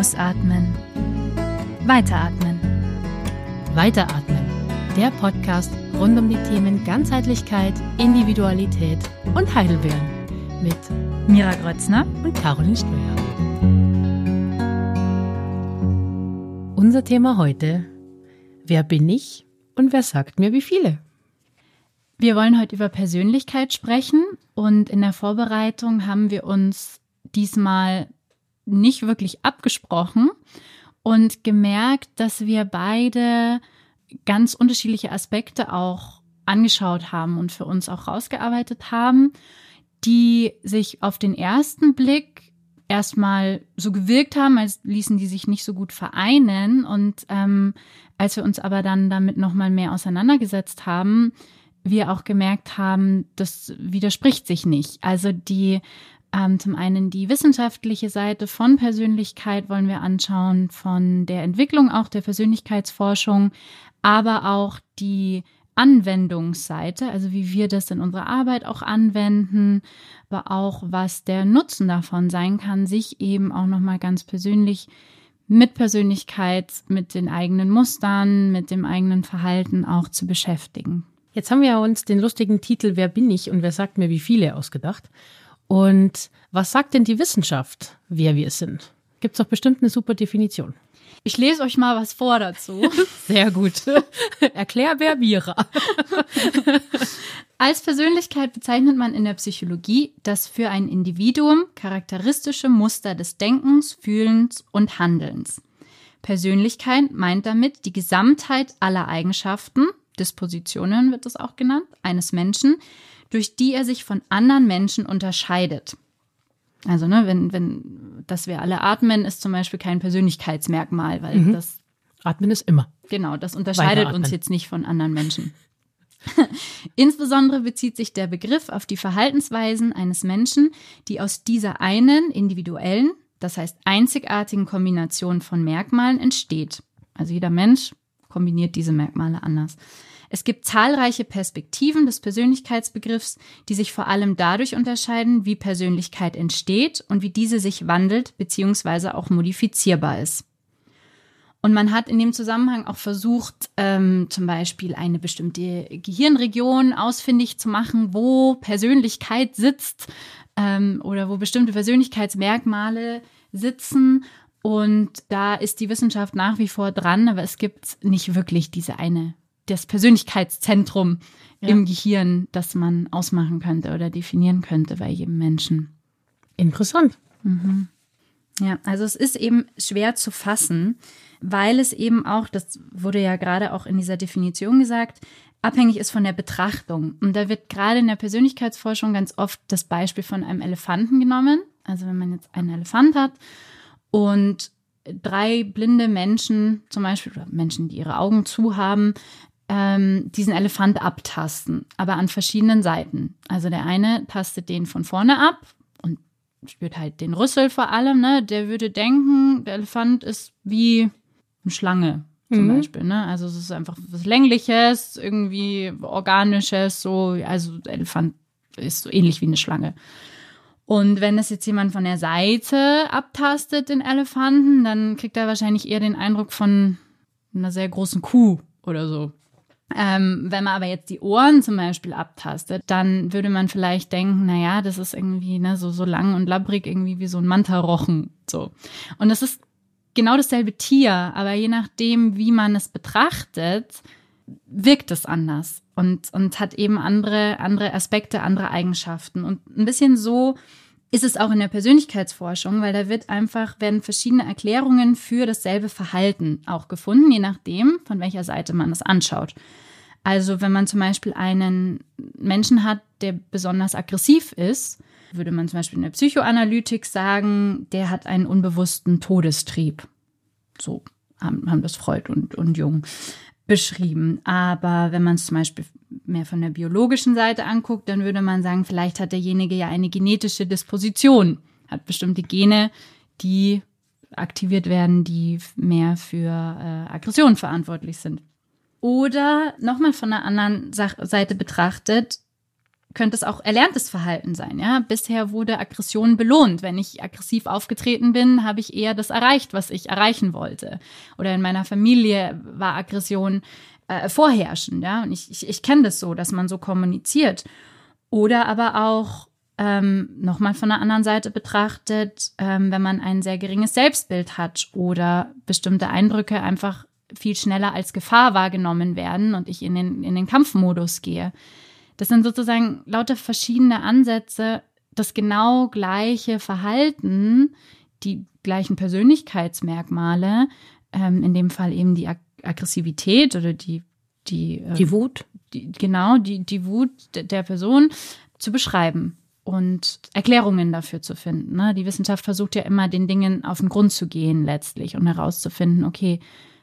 Ausatmen. Weiteratmen. Weiteratmen. Der Podcast rund um die Themen Ganzheitlichkeit, Individualität und Heidelbeeren mit Mira Grötzner und Caroline Ströer. Unser Thema heute: Wer bin ich und wer sagt mir wie viele? Wir wollen heute über Persönlichkeit sprechen und in der Vorbereitung haben wir uns diesmal nicht wirklich abgesprochen und gemerkt, dass wir beide ganz unterschiedliche Aspekte auch angeschaut haben und für uns auch rausgearbeitet haben, die sich auf den ersten Blick erstmal so gewirkt haben, als ließen die sich nicht so gut vereinen. Und ähm, als wir uns aber dann damit nochmal mehr auseinandergesetzt haben, wir auch gemerkt haben, das widerspricht sich nicht. Also die ähm, zum einen die wissenschaftliche Seite von Persönlichkeit wollen wir anschauen, von der Entwicklung auch der Persönlichkeitsforschung, aber auch die Anwendungsseite, also wie wir das in unserer Arbeit auch anwenden, aber auch was der Nutzen davon sein kann, sich eben auch noch mal ganz persönlich mit Persönlichkeit, mit den eigenen Mustern, mit dem eigenen Verhalten auch zu beschäftigen. Jetzt haben wir uns den lustigen Titel Wer bin ich und wer sagt mir wie viele ausgedacht. Und was sagt denn die Wissenschaft, wer wir sind? Gibt es doch bestimmt eine super Definition. Ich lese euch mal was vor dazu. Sehr gut. Erklär wer Mira. Als Persönlichkeit bezeichnet man in der Psychologie das für ein Individuum charakteristische Muster des Denkens, Fühlens und Handelns. Persönlichkeit meint damit die Gesamtheit aller Eigenschaften, Dispositionen wird es auch genannt, eines Menschen, durch die er sich von anderen Menschen unterscheidet. Also, ne, wenn, wenn, dass wir alle atmen, ist zum Beispiel kein Persönlichkeitsmerkmal, weil mhm. das. Atmen ist immer. Genau, das unterscheidet uns jetzt nicht von anderen Menschen. Insbesondere bezieht sich der Begriff auf die Verhaltensweisen eines Menschen, die aus dieser einen individuellen, das heißt einzigartigen Kombination von Merkmalen entsteht. Also jeder Mensch kombiniert diese Merkmale anders. Es gibt zahlreiche Perspektiven des Persönlichkeitsbegriffs, die sich vor allem dadurch unterscheiden, wie Persönlichkeit entsteht und wie diese sich wandelt bzw. auch modifizierbar ist. Und man hat in dem Zusammenhang auch versucht, ähm, zum Beispiel eine bestimmte Gehirnregion ausfindig zu machen, wo Persönlichkeit sitzt ähm, oder wo bestimmte Persönlichkeitsmerkmale sitzen. Und da ist die Wissenschaft nach wie vor dran, aber es gibt nicht wirklich diese eine das Persönlichkeitszentrum ja. im Gehirn, das man ausmachen könnte oder definieren könnte bei jedem Menschen. Interessant. Mhm. Ja, also es ist eben schwer zu fassen, weil es eben auch, das wurde ja gerade auch in dieser Definition gesagt, abhängig ist von der Betrachtung. Und da wird gerade in der Persönlichkeitsforschung ganz oft das Beispiel von einem Elefanten genommen. Also wenn man jetzt einen Elefant hat und drei blinde Menschen, zum Beispiel oder Menschen, die ihre Augen zu haben, ähm, diesen Elefant abtasten, aber an verschiedenen Seiten. Also der eine tastet den von vorne ab und spürt halt den Rüssel vor allem. Ne? Der würde denken, der Elefant ist wie eine Schlange zum mhm. Beispiel. Ne? Also es ist einfach was Längliches, irgendwie Organisches, so. Also der Elefant ist so ähnlich wie eine Schlange. Und wenn es jetzt jemand von der Seite abtastet, den Elefanten, dann kriegt er wahrscheinlich eher den Eindruck von einer sehr großen Kuh oder so. Ähm, wenn man aber jetzt die Ohren zum Beispiel abtastet, dann würde man vielleicht denken, na ja, das ist irgendwie ne, so, so lang und labbrig, irgendwie wie so ein Mantarochen. So. Und das ist genau dasselbe Tier, aber je nachdem, wie man es betrachtet, wirkt es anders und, und hat eben andere, andere Aspekte, andere Eigenschaften. Und ein bisschen so ist es auch in der Persönlichkeitsforschung, weil da wird einfach, werden verschiedene Erklärungen für dasselbe Verhalten auch gefunden, je nachdem, von welcher Seite man es anschaut. Also wenn man zum Beispiel einen Menschen hat, der besonders aggressiv ist, würde man zum Beispiel in der Psychoanalytik sagen, der hat einen unbewussten Todestrieb. So haben, haben das Freud und, und Jung beschrieben. Aber wenn man es zum Beispiel mehr von der biologischen Seite anguckt, dann würde man sagen, vielleicht hat derjenige ja eine genetische Disposition, hat bestimmte Gene, die aktiviert werden, die mehr für äh, Aggression verantwortlich sind. Oder nochmal von der anderen Seite betrachtet, könnte es auch erlerntes Verhalten sein. Ja, bisher wurde Aggression belohnt. Wenn ich aggressiv aufgetreten bin, habe ich eher das erreicht, was ich erreichen wollte. Oder in meiner Familie war Aggression äh, vorherrschend. Ja, und ich, ich, ich kenne das so, dass man so kommuniziert. Oder aber auch ähm, nochmal von der anderen Seite betrachtet, ähm, wenn man ein sehr geringes Selbstbild hat oder bestimmte Eindrücke einfach viel schneller als Gefahr wahrgenommen werden und ich in den, in den Kampfmodus gehe. Das sind sozusagen lauter verschiedene Ansätze, das genau gleiche Verhalten, die gleichen Persönlichkeitsmerkmale, ähm, in dem Fall eben die Ag Aggressivität oder die die, äh, die Wut, die, genau die die Wut der Person zu beschreiben und Erklärungen dafür zu finden. Ne? Die Wissenschaft versucht ja immer, den Dingen auf den Grund zu gehen letztlich und herauszufinden, okay,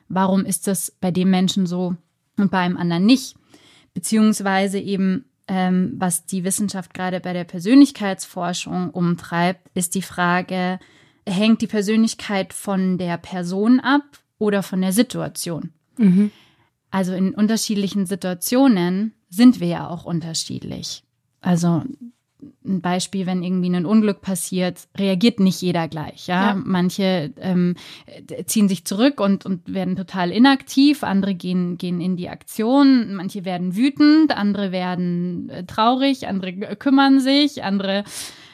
warum ist das bei dem Menschen so und bei einem anderen nicht? Beziehungsweise eben, ähm, was die Wissenschaft gerade bei der Persönlichkeitsforschung umtreibt, ist die Frage, hängt die Persönlichkeit von der Person ab oder von der Situation? Mhm. Also in unterschiedlichen Situationen sind wir ja auch unterschiedlich. Also ein Beispiel, wenn irgendwie ein Unglück passiert, reagiert nicht jeder gleich. Ja, ja. manche ähm, ziehen sich zurück und, und werden total inaktiv, andere gehen, gehen in die Aktion, manche werden wütend, andere werden äh, traurig, andere kümmern sich, andere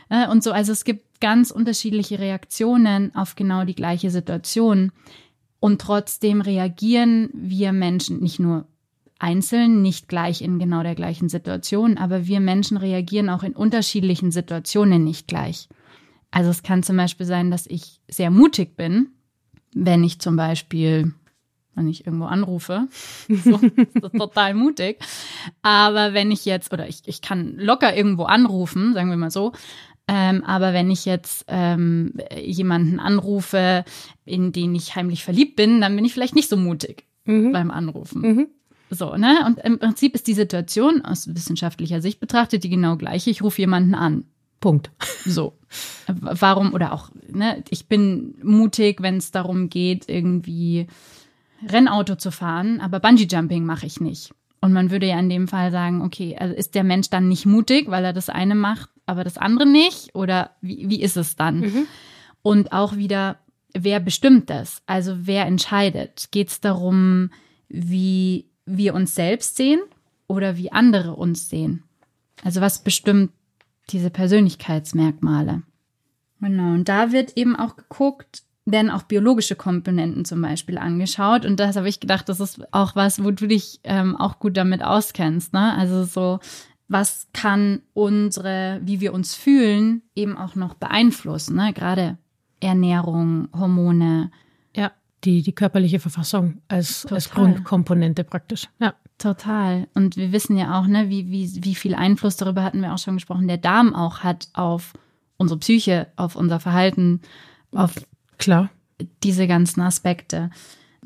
äh, und so. Also es gibt ganz unterschiedliche Reaktionen auf genau die gleiche Situation. Und trotzdem reagieren wir Menschen nicht nur einzeln, nicht gleich in genau der gleichen Situation, aber wir Menschen reagieren auch in unterschiedlichen Situationen nicht gleich. Also es kann zum Beispiel sein, dass ich sehr mutig bin, wenn ich zum Beispiel, wenn ich irgendwo anrufe, so, das ist total mutig. Aber wenn ich jetzt, oder ich, ich kann locker irgendwo anrufen, sagen wir mal so, ähm, aber wenn ich jetzt ähm, jemanden anrufe, in den ich heimlich verliebt bin, dann bin ich vielleicht nicht so mutig mhm. beim Anrufen. Mhm. So, ne? Und im Prinzip ist die Situation aus wissenschaftlicher Sicht betrachtet die genau gleiche. Ich rufe jemanden an. Punkt. So. Warum oder auch, ne, ich bin mutig, wenn es darum geht, irgendwie Rennauto zu fahren, aber Bungee Jumping mache ich nicht. Und man würde ja in dem Fall sagen, okay, also ist der Mensch dann nicht mutig, weil er das eine macht, aber das andere nicht? Oder wie, wie ist es dann? Mhm. Und auch wieder, wer bestimmt das? Also wer entscheidet? Geht es darum, wie wir uns selbst sehen oder wie andere uns sehen. Also was bestimmt diese Persönlichkeitsmerkmale? Genau, und da wird eben auch geguckt, werden auch biologische Komponenten zum Beispiel angeschaut. Und das habe ich gedacht, das ist auch was, wo du dich ähm, auch gut damit auskennst. Ne? Also so, was kann unsere, wie wir uns fühlen, eben auch noch beeinflussen? Ne? Gerade Ernährung, Hormone, die, die körperliche Verfassung als, als Grundkomponente praktisch. Ja. Total. Und wir wissen ja auch, ne, wie, wie, wie viel Einfluss, darüber hatten wir auch schon gesprochen, der Darm auch hat auf unsere Psyche, auf unser Verhalten, auf Klar. diese ganzen Aspekte.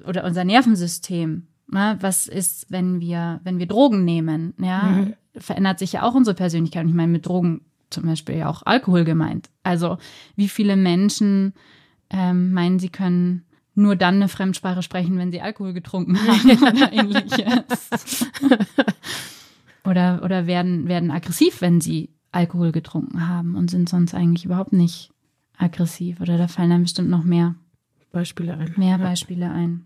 Oder unser Nervensystem. Ne? Was ist, wenn wir, wenn wir Drogen nehmen? Ja, mhm. verändert sich ja auch unsere Persönlichkeit. Und ich meine, mit Drogen zum Beispiel ja auch Alkohol gemeint. Also, wie viele Menschen ähm, meinen, sie können nur dann eine Fremdsprache sprechen, wenn sie Alkohol getrunken haben oder ähnliches. oder, oder werden, werden aggressiv, wenn sie Alkohol getrunken haben und sind sonst eigentlich überhaupt nicht aggressiv. Oder da fallen dann bestimmt noch mehr Beispiele ein. Mehr Beispiele ein.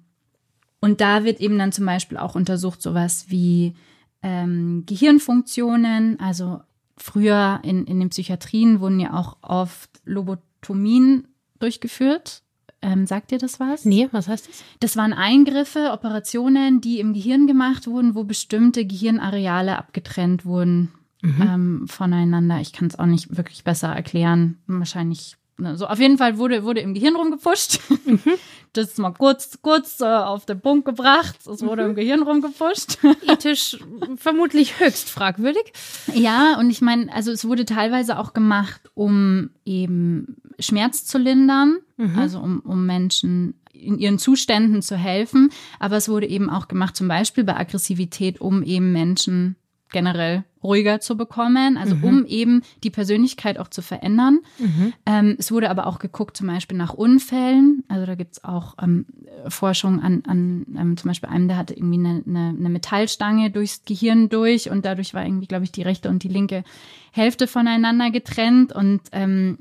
Und da wird eben dann zum Beispiel auch untersucht, sowas wie ähm, Gehirnfunktionen. Also früher in, in den Psychiatrien wurden ja auch oft Lobotomien durchgeführt. Ähm, sagt dir das was? Nee, was heißt das? Das waren Eingriffe, Operationen, die im Gehirn gemacht wurden, wo bestimmte Gehirnareale abgetrennt wurden mhm. ähm, voneinander. Ich kann es auch nicht wirklich besser erklären. Wahrscheinlich so, auf jeden Fall wurde, wurde im Gehirn rumgepusht. Mhm. Das ist mal kurz, kurz äh, auf den Punkt gebracht. Es wurde mhm. im Gehirn rumgepusht. Ethisch vermutlich höchst fragwürdig. Ja, und ich meine, also es wurde teilweise auch gemacht, um eben Schmerz zu lindern, mhm. also um, um Menschen in ihren Zuständen zu helfen. Aber es wurde eben auch gemacht, zum Beispiel bei Aggressivität, um eben Menschen generell ruhiger zu bekommen, also mhm. um eben die Persönlichkeit auch zu verändern. Mhm. Ähm, es wurde aber auch geguckt zum Beispiel nach Unfällen. Also da gibt's auch ähm, Forschung an, an ähm, zum Beispiel einem, der hatte irgendwie eine, eine, eine Metallstange durchs Gehirn durch und dadurch war irgendwie, glaube ich, die rechte und die linke Hälfte voneinander getrennt und ähm,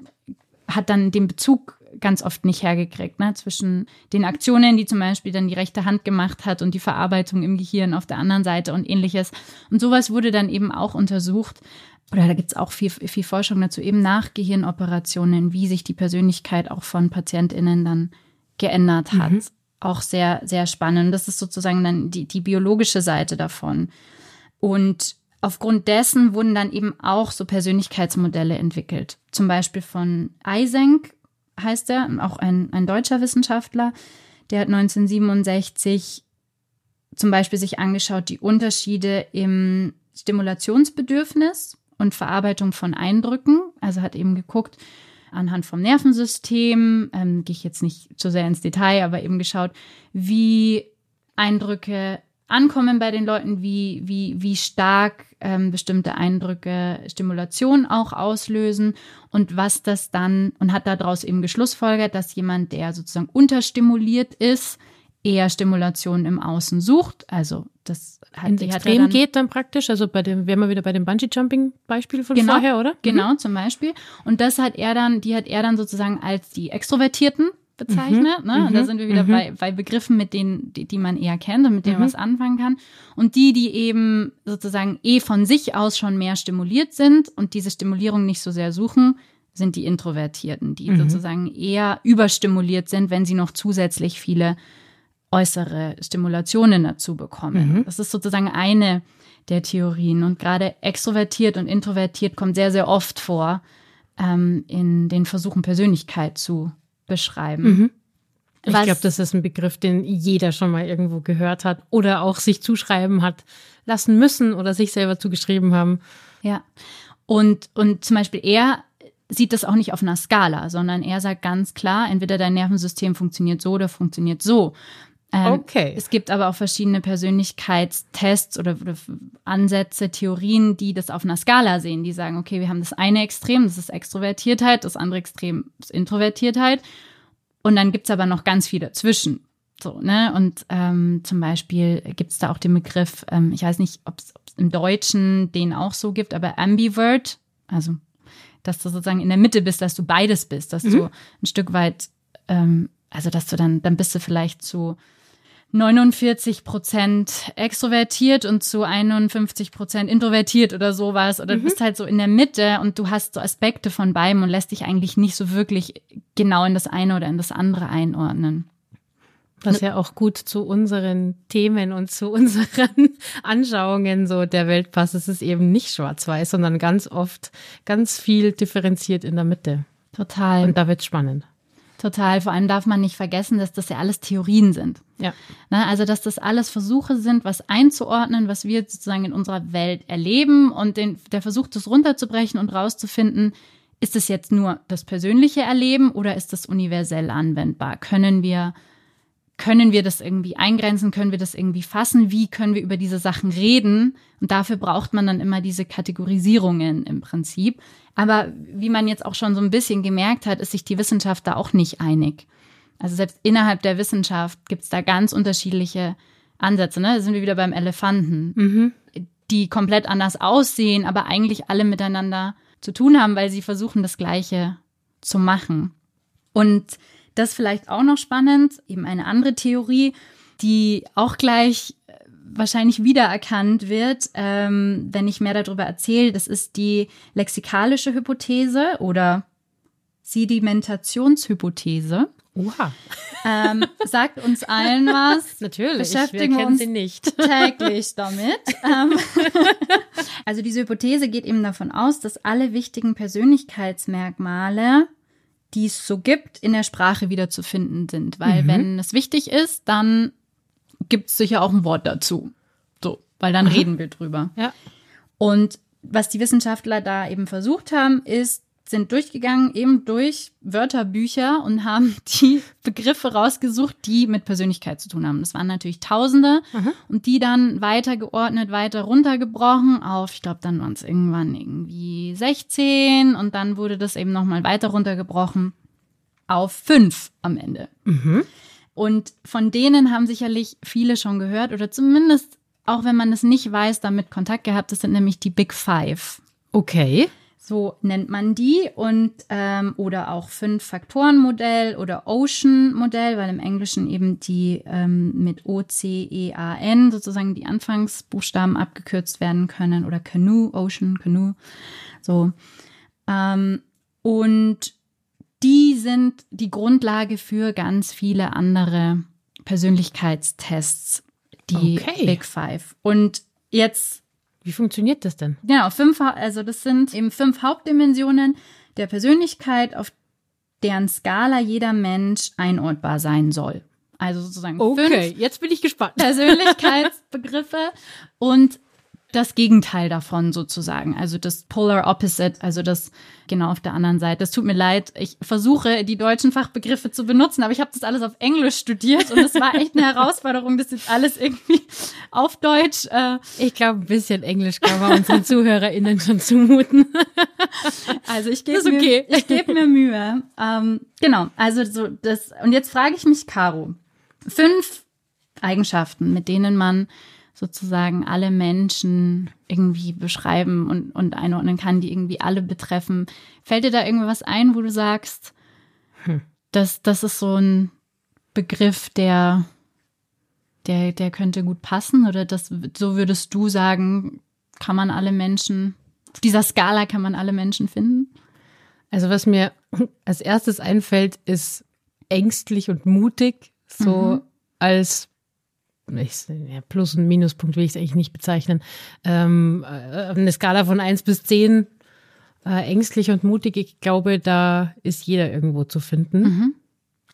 hat dann den Bezug ganz oft nicht hergekriegt, ne? zwischen den Aktionen, die zum Beispiel dann die rechte Hand gemacht hat und die Verarbeitung im Gehirn auf der anderen Seite und ähnliches. Und sowas wurde dann eben auch untersucht. Oder da gibt's auch viel, viel Forschung dazu, eben nach Gehirnoperationen, wie sich die Persönlichkeit auch von PatientInnen dann geändert hat. Mhm. Auch sehr, sehr spannend. Das ist sozusagen dann die, die biologische Seite davon. Und aufgrund dessen wurden dann eben auch so Persönlichkeitsmodelle entwickelt. Zum Beispiel von Eysenck heißt er, auch ein, ein deutscher Wissenschaftler, der hat 1967 zum Beispiel sich angeschaut, die Unterschiede im Stimulationsbedürfnis und Verarbeitung von Eindrücken. Also hat eben geguckt, anhand vom Nervensystem, ähm, gehe ich jetzt nicht zu sehr ins Detail, aber eben geschaut, wie Eindrücke ankommen bei den Leuten, wie, wie, wie stark ähm, bestimmte Eindrücke Stimulation auch auslösen und was das dann, und hat daraus eben geschlussfolgert, dass jemand, der sozusagen unterstimuliert ist, eher Stimulation im Außen sucht. Also das hat, ins Extrem dann, geht dann praktisch, also bei dem, wären wir wieder bei dem Bungee-Jumping-Beispiel von genau, vorher, oder? Genau, mhm. zum Beispiel. Und das hat er dann, die hat er dann sozusagen als die Extrovertierten bezeichnet. Mhm, ne? Und da mhm, sind wir wieder mhm. bei, bei Begriffen, mit denen, die, die man eher kennt und mit denen man was anfangen kann. Und die, die eben sozusagen eh von sich aus schon mehr stimuliert sind und diese Stimulierung nicht so sehr suchen, sind die Introvertierten, die sozusagen eher überstimuliert sind, wenn sie noch zusätzlich viele äußere Stimulationen dazu bekommen. Das ist sozusagen eine der Theorien. Und gerade extrovertiert und introvertiert kommt sehr, sehr oft vor ähm, in den Versuchen, Persönlichkeit zu beschreiben. Mhm. Ich glaube, das ist ein Begriff, den jeder schon mal irgendwo gehört hat oder auch sich zuschreiben hat lassen müssen oder sich selber zugeschrieben haben. Ja. Und, und zum Beispiel er sieht das auch nicht auf einer Skala, sondern er sagt ganz klar, entweder dein Nervensystem funktioniert so oder funktioniert so. Ähm, okay. Es gibt aber auch verschiedene Persönlichkeitstests oder, oder, Ansätze, Theorien, die das auf einer Skala sehen. Die sagen, okay, wir haben das eine Extrem, das ist Extrovertiertheit, das andere Extrem ist Introvertiertheit. Und dann gibt's aber noch ganz viel dazwischen. So, ne? Und ähm, zum Beispiel gibt's da auch den Begriff, ähm, ich weiß nicht, ob es im Deutschen den auch so gibt, aber Ambivert, also dass du sozusagen in der Mitte bist, dass du beides bist, dass mhm. du ein Stück weit, ähm, also dass du dann, dann bist du vielleicht zu 49 Prozent extrovertiert und zu 51 Prozent introvertiert oder sowas. Oder mhm. du bist halt so in der Mitte und du hast so Aspekte von beidem und lässt dich eigentlich nicht so wirklich genau in das eine oder in das andere einordnen. Was ja auch gut zu unseren Themen und zu unseren Anschauungen so der Welt passt. Es ist eben nicht schwarz-weiß, sondern ganz oft ganz viel differenziert in der Mitte. Total. Und da wird's spannend. Total. Vor allem darf man nicht vergessen, dass das ja alles Theorien sind. Ja. Na, also, dass das alles Versuche sind, was einzuordnen, was wir sozusagen in unserer Welt erleben und den, der Versuch, das runterzubrechen und rauszufinden, ist es jetzt nur das persönliche Erleben oder ist das universell anwendbar? Können wir können wir das irgendwie eingrenzen, können wir das irgendwie fassen, wie können wir über diese Sachen reden. Und dafür braucht man dann immer diese Kategorisierungen im Prinzip. Aber wie man jetzt auch schon so ein bisschen gemerkt hat, ist sich die Wissenschaft da auch nicht einig. Also selbst innerhalb der Wissenschaft gibt es da ganz unterschiedliche Ansätze. Ne? Da sind wir wieder beim Elefanten, mhm. die komplett anders aussehen, aber eigentlich alle miteinander zu tun haben, weil sie versuchen, das Gleiche zu machen. Und das vielleicht auch noch spannend, eben eine andere Theorie, die auch gleich wahrscheinlich wiedererkannt wird, ähm, wenn ich mehr darüber erzähle. Das ist die lexikalische Hypothese oder Sedimentationshypothese. Oha. Ähm, sagt uns allen was. Natürlich. Beschäftigen wir uns sie nicht. täglich damit. Ähm, also diese Hypothese geht eben davon aus, dass alle wichtigen Persönlichkeitsmerkmale die es so gibt, in der Sprache wieder zu finden sind. Weil mhm. wenn es wichtig ist, dann gibt es sicher auch ein Wort dazu. So, weil dann mhm. reden wir drüber. Ja. Und was die Wissenschaftler da eben versucht haben, ist sind durchgegangen, eben durch Wörterbücher und haben die Begriffe rausgesucht, die mit Persönlichkeit zu tun haben. Das waren natürlich Tausende Aha. und die dann weiter geordnet, weiter runtergebrochen auf, ich glaube, dann waren es irgendwann irgendwie 16 und dann wurde das eben nochmal weiter runtergebrochen auf fünf am Ende. Mhm. Und von denen haben sicherlich viele schon gehört oder zumindest, auch wenn man es nicht weiß, damit Kontakt gehabt. Das sind nämlich die Big Five. Okay. So nennt man die und ähm, oder auch Fünf-Faktoren-Modell oder Ocean-Modell, weil im Englischen eben die ähm, mit O-C-E-A-N sozusagen die Anfangsbuchstaben abgekürzt werden können oder Canoe, Ocean, Canoe. So. Ähm, und die sind die Grundlage für ganz viele andere Persönlichkeitstests, die Okay. Big Five. Und jetzt Wie funktioniert das denn? Genau, fünf, also das sind eben fünf Hauptdimensionen der Persönlichkeit, auf deren Skala jeder Mensch einordbar sein soll. Also sozusagen fünf jetzt bin ich gespannt. Persönlichkeitsbegriffe und das Gegenteil davon sozusagen, also das Polar Opposite, also das genau auf der anderen Seite. Es tut mir leid, ich versuche die deutschen Fachbegriffe zu benutzen, aber ich habe das alles auf Englisch studiert und es war echt eine Herausforderung, das jetzt alles irgendwie auf Deutsch äh, Ich glaube, ein bisschen Englisch kann man unseren ZuhörerInnen schon zumuten. Also ich gebe okay. mir, ich gebe mir Mühe. Ähm, genau, also so das und jetzt frage ich mich, Caro, fünf Eigenschaften, mit denen man sozusagen alle Menschen irgendwie beschreiben und, und einordnen kann, die irgendwie alle betreffen. Fällt dir da irgendwas ein, wo du sagst, das, das ist so ein Begriff, der, der, der könnte gut passen? Oder das, so würdest du sagen, kann man alle Menschen, auf dieser Skala kann man alle Menschen finden? Also was mir als erstes einfällt, ist ängstlich und mutig, so als ich, ja, Plus- und Minuspunkt will ich es eigentlich nicht bezeichnen. Ähm, äh, eine Skala von eins bis zehn äh, ängstlich und mutig, ich glaube, da ist jeder irgendwo zu finden.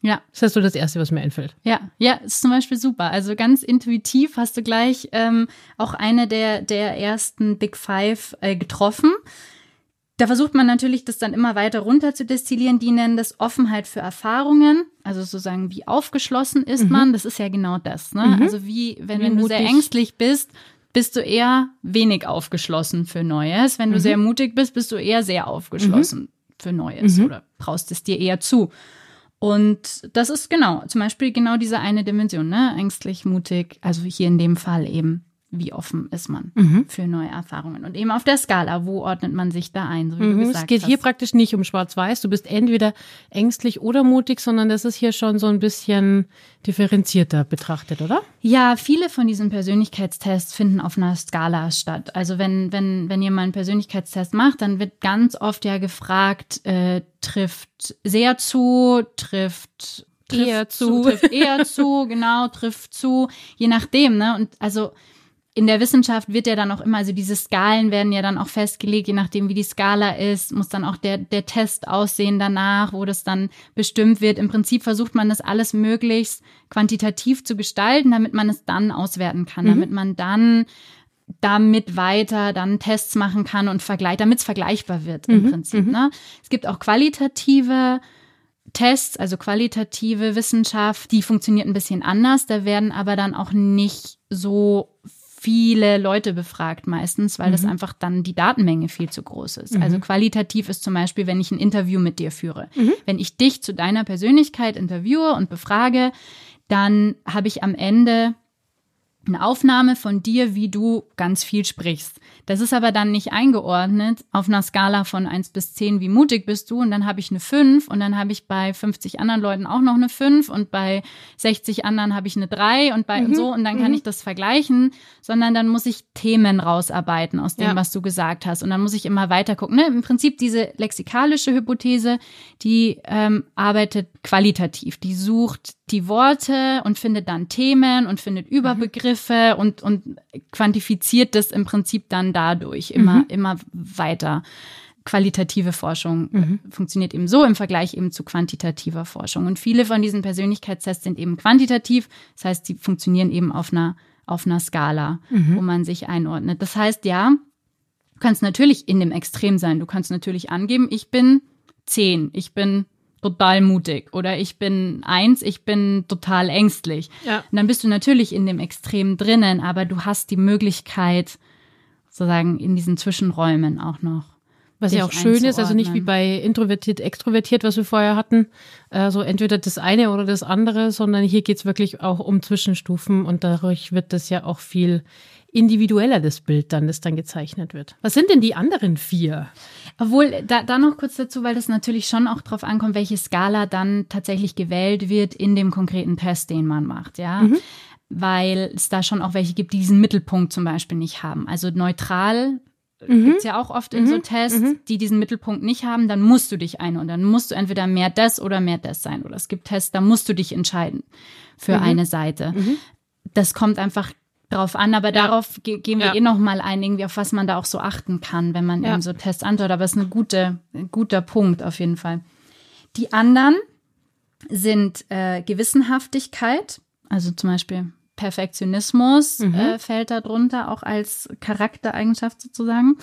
Ja, Das ist so das Erste, was mir einfällt. ja, ja, ist zum Beispiel super. Also ganz intuitiv hast du gleich ähm, auch eine der, der ersten Big Five äh, getroffen. Da versucht man natürlich, das dann immer weiter runter zu destillieren. Die nennen das Offenheit für Erfahrungen. Also sozusagen, wie aufgeschlossen ist man. Das ist ja genau das. Ne? Also wie, wenn, wenn du sehr ängstlich bist, bist du eher wenig aufgeschlossen für Neues. Wenn du sehr mutig bist, bist du eher sehr aufgeschlossen für Neues oder traust es dir eher zu. Und das ist genau, zum Beispiel genau diese eine Dimension, ne? Ängstlich, mutig, also hier in dem Fall eben, wie offen ist man für neue Erfahrungen. Und eben auf der Skala, wo ordnet man sich da ein, so Mhm, es geht hast. hier praktisch nicht um Schwarz-Weiß. Du bist entweder ängstlich oder mutig, sondern das ist hier schon so ein bisschen differenzierter betrachtet, oder? Ja, viele von diesen Persönlichkeitstests finden auf einer Skala statt. Also wenn, wenn, wenn ihr mal einen Persönlichkeitstest macht, dann wird ganz oft ja gefragt, äh, trifft sehr zu, trifft, trifft Eher zu. trifft eher zu, genau, trifft zu, je nachdem, ne? Und also in der Wissenschaft wird ja dann auch immer, also diese Skalen werden ja dann auch festgelegt, je nachdem wie die Skala ist, muss dann auch der, der Test aussehen danach, wo das dann bestimmt wird. Im Prinzip versucht man das alles möglichst quantitativ zu gestalten, damit man es dann auswerten kann, damit man dann damit weiter dann Tests machen kann und vergleicht, damit es vergleichbar wird im Prinzip. Ne? Es gibt auch qualitative Tests, also qualitative Wissenschaft, die funktioniert ein bisschen anders. Da werden aber dann auch nicht so viele Leute befragt meistens, weil das einfach dann die Datenmenge viel zu groß ist. Also qualitativ ist zum Beispiel, wenn ich ein Interview mit dir führe. Wenn ich dich zu deiner Persönlichkeit interviewe und befrage, dann habe ich am Ende eine Aufnahme von dir, wie du ganz viel sprichst. Das ist aber dann nicht eingeordnet auf einer Skala von 1 bis 10, wie mutig bist du. Und dann habe ich eine 5 und dann habe ich bei 50 anderen Leuten auch noch eine 5 und bei 60 anderen habe ich eine 3 und bei und so und dann kann ich das vergleichen, sondern dann muss ich Themen rausarbeiten aus dem, Ja. was du gesagt hast. Und dann muss ich immer weiter gucken. Ne? Im Prinzip diese lexikalische Hypothese, die ähm, arbeitet qualitativ. Die sucht die Worte und findet dann Themen und findet Überbegriffe und, und quantifiziert das im Prinzip dann dadurch immer, immer weiter. Qualitative Forschung äh, funktioniert eben so im Vergleich eben zu quantitativer Forschung. Und viele von diesen Persönlichkeitstests sind eben quantitativ. Das heißt, die funktionieren eben auf einer, auf einer Skala, wo man sich einordnet. Das heißt, ja, Du kannst natürlich in dem Extrem sein. Du kannst natürlich angeben, ich bin zehn, ich bin total mutig oder ich bin eins, ich bin total ängstlich. Ja. Und dann bist du natürlich in dem Extrem drinnen, aber du hast die Möglichkeit, sozusagen in diesen Zwischenräumen auch noch. Was ja auch schön ist, also nicht wie bei introvertiert, extrovertiert, was wir vorher hatten, äh, so entweder das eine oder das andere, sondern hier geht's wirklich auch um Zwischenstufen und dadurch wird das ja auch viel individueller, das Bild dann, das dann gezeichnet wird. Was sind denn die anderen vier? Obwohl, da, da noch kurz dazu, weil das natürlich schon auch drauf ankommt, welche Skala dann tatsächlich gewählt wird in dem konkreten Test, den man macht, ja. Mhm. Weil es da schon auch welche gibt, die diesen Mittelpunkt zum Beispiel nicht haben. Also neutral mhm. gibt's ja auch oft in mhm. so Tests, mhm. die diesen Mittelpunkt nicht haben, dann musst du dich ein und dann musst du entweder mehr das oder mehr das sein. Oder es gibt Tests, da musst du dich entscheiden für mhm. eine Seite. Mhm. Das kommt einfach drauf an, aber ja. darauf ge gehen wir ja. eh noch mal ein, irgendwie auf was man da auch so achten kann, wenn man ja. eben so Tests anschaut. Aber es ist eine gute, ein guter Punkt auf jeden Fall. Die anderen sind äh, Gewissenhaftigkeit, also zum Beispiel Perfektionismus mhm. äh, fällt darunter, auch als Charaktereigenschaft sozusagen.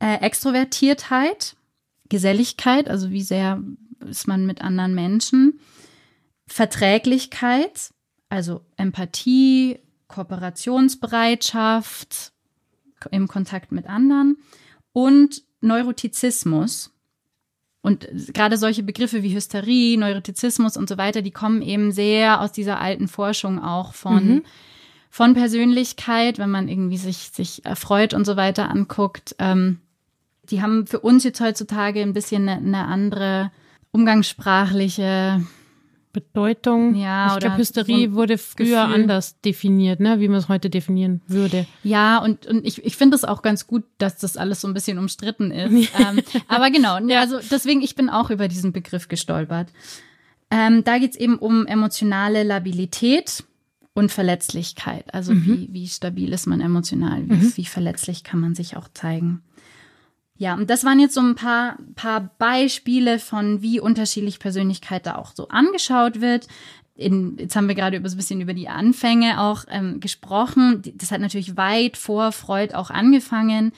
Äh, Extrovertiertheit, Geselligkeit, also wie sehr ist man mit anderen Menschen. Verträglichkeit, also Empathie, Kooperationsbereitschaft im Kontakt mit anderen und Neurotizismus, und gerade solche Begriffe wie Hysterie, Neurotizismus und so weiter, die kommen eben sehr aus dieser alten Forschung auch von, mhm. von Persönlichkeit, wenn man irgendwie sich, sich erfreut und so weiter anguckt. Ähm, die haben für uns jetzt heutzutage ein bisschen eine, eine andere umgangssprachliche Bedeutung. Ja, ich glaube, Hysterie so wurde früher Gefühl. anders definiert, ne, wie man es heute definieren würde. Ja, und, und ich, ich finde es auch ganz gut, dass das alles so ein bisschen umstritten ist. ähm, aber genau, ja. also deswegen, ich bin auch über diesen Begriff gestolpert. Ähm, da geht's eben um emotionale Labilität und Verletzlichkeit. Also mhm. wie, wie stabil ist man emotional, wie, mhm. wie verletzlich kann man sich auch zeigen. Ja, und das waren jetzt so ein paar, paar Beispiele von, wie unterschiedlich Persönlichkeit da auch so angeschaut wird. In, jetzt haben wir gerade über so ein bisschen über die Anfänge auch ähm, gesprochen. Das hat natürlich weit vor Freud auch angefangen.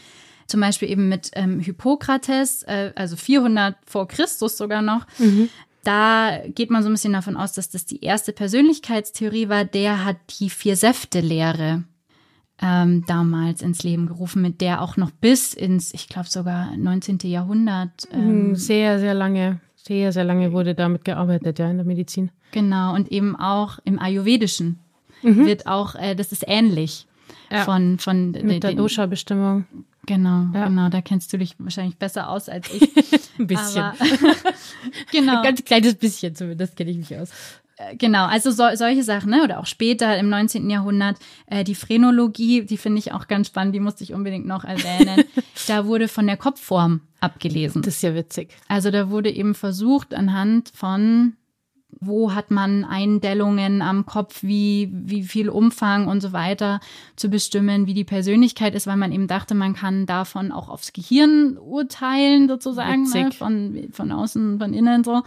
Zum Beispiel eben mit ähm, Hippokrates, äh, also 400 vor Christus sogar noch. Mhm. Da geht man so ein bisschen davon aus, dass das die erste Persönlichkeitstheorie war. Der hat die Vier-Säfte-Lehre ähm, damals ins Leben gerufen, mit der auch noch bis ins, ich glaube sogar 19. Jahrhundert. Ähm, sehr, sehr lange, sehr, sehr lange wurde damit gearbeitet, ja, in der Medizin. Genau, und eben auch im Ayurvedischen mhm. wird auch, äh, das ist ähnlich ja. von, von mit der Dosha-Bestimmung. Genau, ja. genau, da kennst du dich wahrscheinlich besser aus als ich. Ein bisschen. Aber, genau. Ein ganz kleines bisschen zumindest kenne ich mich aus. Äh, genau, also so, solche Sachen, ne? Oder auch später im 19. Jahrhundert äh, die Phrenologie, die finde ich auch ganz spannend, die musste ich unbedingt noch erwähnen. da wurde von der Kopfform abgelesen. Das ist ja witzig. Also da wurde eben versucht, anhand von wo hat man Eindellungen am Kopf, wie, wie viel Umfang und so weiter zu bestimmen, wie die Persönlichkeit ist, weil man eben dachte, man kann davon auch aufs Gehirn urteilen, sozusagen, ne? von, von außen, von innen so.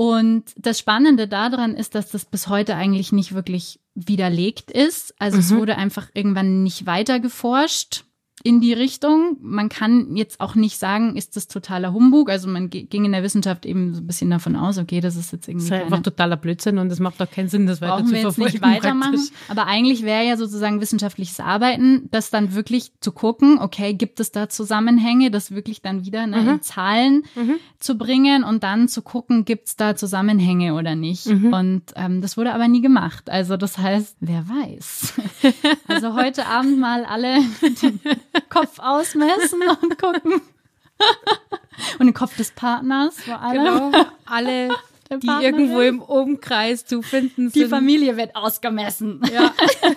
Und das Spannende daran ist, dass das bis heute eigentlich nicht wirklich widerlegt ist. Also mhm. es wurde einfach irgendwann nicht weiter geforscht in die Richtung. Man kann jetzt auch nicht sagen, ist das totaler Humbug. Also man ging in der Wissenschaft eben so ein bisschen davon aus, okay, das ist jetzt irgendwie. Das ist einfach totaler Blödsinn und es macht auch keinen Sinn, das weiter zu verfolgen. Nicht weitermachen. Praktisch. Aber eigentlich wäre ja sozusagen wissenschaftliches Arbeiten, das dann wirklich zu gucken, okay, gibt es da Zusammenhänge, das wirklich dann wieder ne, mhm. in Zahlen mhm. zu bringen und dann zu gucken, gibt es da Zusammenhänge oder nicht. Mhm. Und ähm, das wurde aber nie gemacht. Also das heißt, wer weiß. also heute Abend mal alle Kopf ausmessen und gucken. und den Kopf des Partners vor allem. Genau, alle, die irgendwo im Umkreis zu finden sind. Die Familie wird ausgemessen. Ja.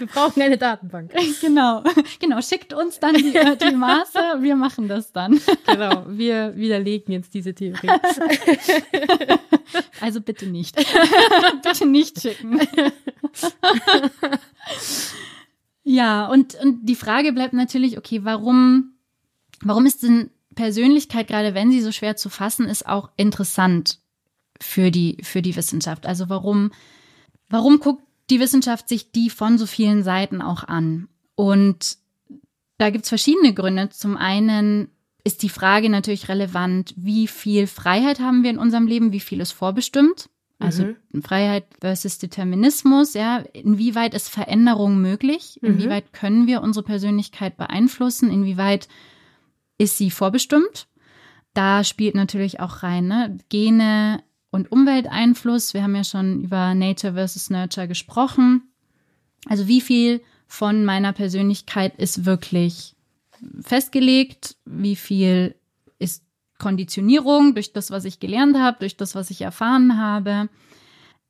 Wir brauchen eine Datenbank. Genau. Genau. Schickt uns dann die, äh, die Maße. Wir machen das dann. Genau. Wir widerlegen jetzt diese Theorie. Also bitte nicht. bitte nicht schicken. Ja, und, und die Frage bleibt natürlich, okay, warum, warum ist denn Persönlichkeit, gerade wenn sie so schwer zu fassen ist, auch interessant für die, für die Wissenschaft? Also warum, warum guckt die Wissenschaft sich die von so vielen Seiten auch an? Und da gibt's verschiedene Gründe. Zum einen ist die Frage natürlich relevant, wie viel Freiheit haben wir in unserem Leben, wie viel ist vorbestimmt? Also mhm. Freiheit versus Determinismus, ja, inwieweit ist Veränderung möglich? Mhm. Inwieweit können wir unsere Persönlichkeit beeinflussen? Inwieweit ist sie vorbestimmt? Da spielt natürlich auch rein, ne? Gene und Umwelteinfluss. Wir haben ja schon über Nature versus Nurture gesprochen. Also wie viel von meiner Persönlichkeit ist wirklich festgelegt? Wie viel ist Konditionierung durch das, was ich gelernt habe, durch das, was ich erfahren habe,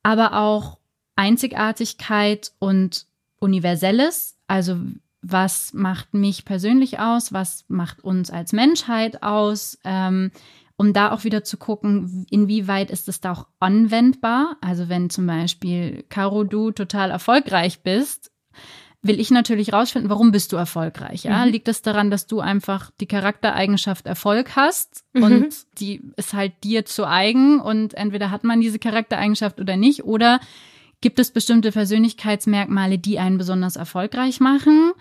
aber auch Einzigartigkeit und Universelles, also was macht mich persönlich aus, was macht uns als Menschheit aus, ähm, um da auch wieder zu gucken, inwieweit ist es da auch anwendbar. Also wenn zum Beispiel, Caro, du total erfolgreich bist, will ich natürlich rausfinden, warum bist du erfolgreich? Ja? Mhm. Liegt es das daran, dass du einfach die Charaktereigenschaft Erfolg hast mhm. und die ist halt dir zu eigen und entweder hat man diese Charaktereigenschaft oder nicht oder gibt es bestimmte Persönlichkeitsmerkmale, die einen besonders erfolgreich machen?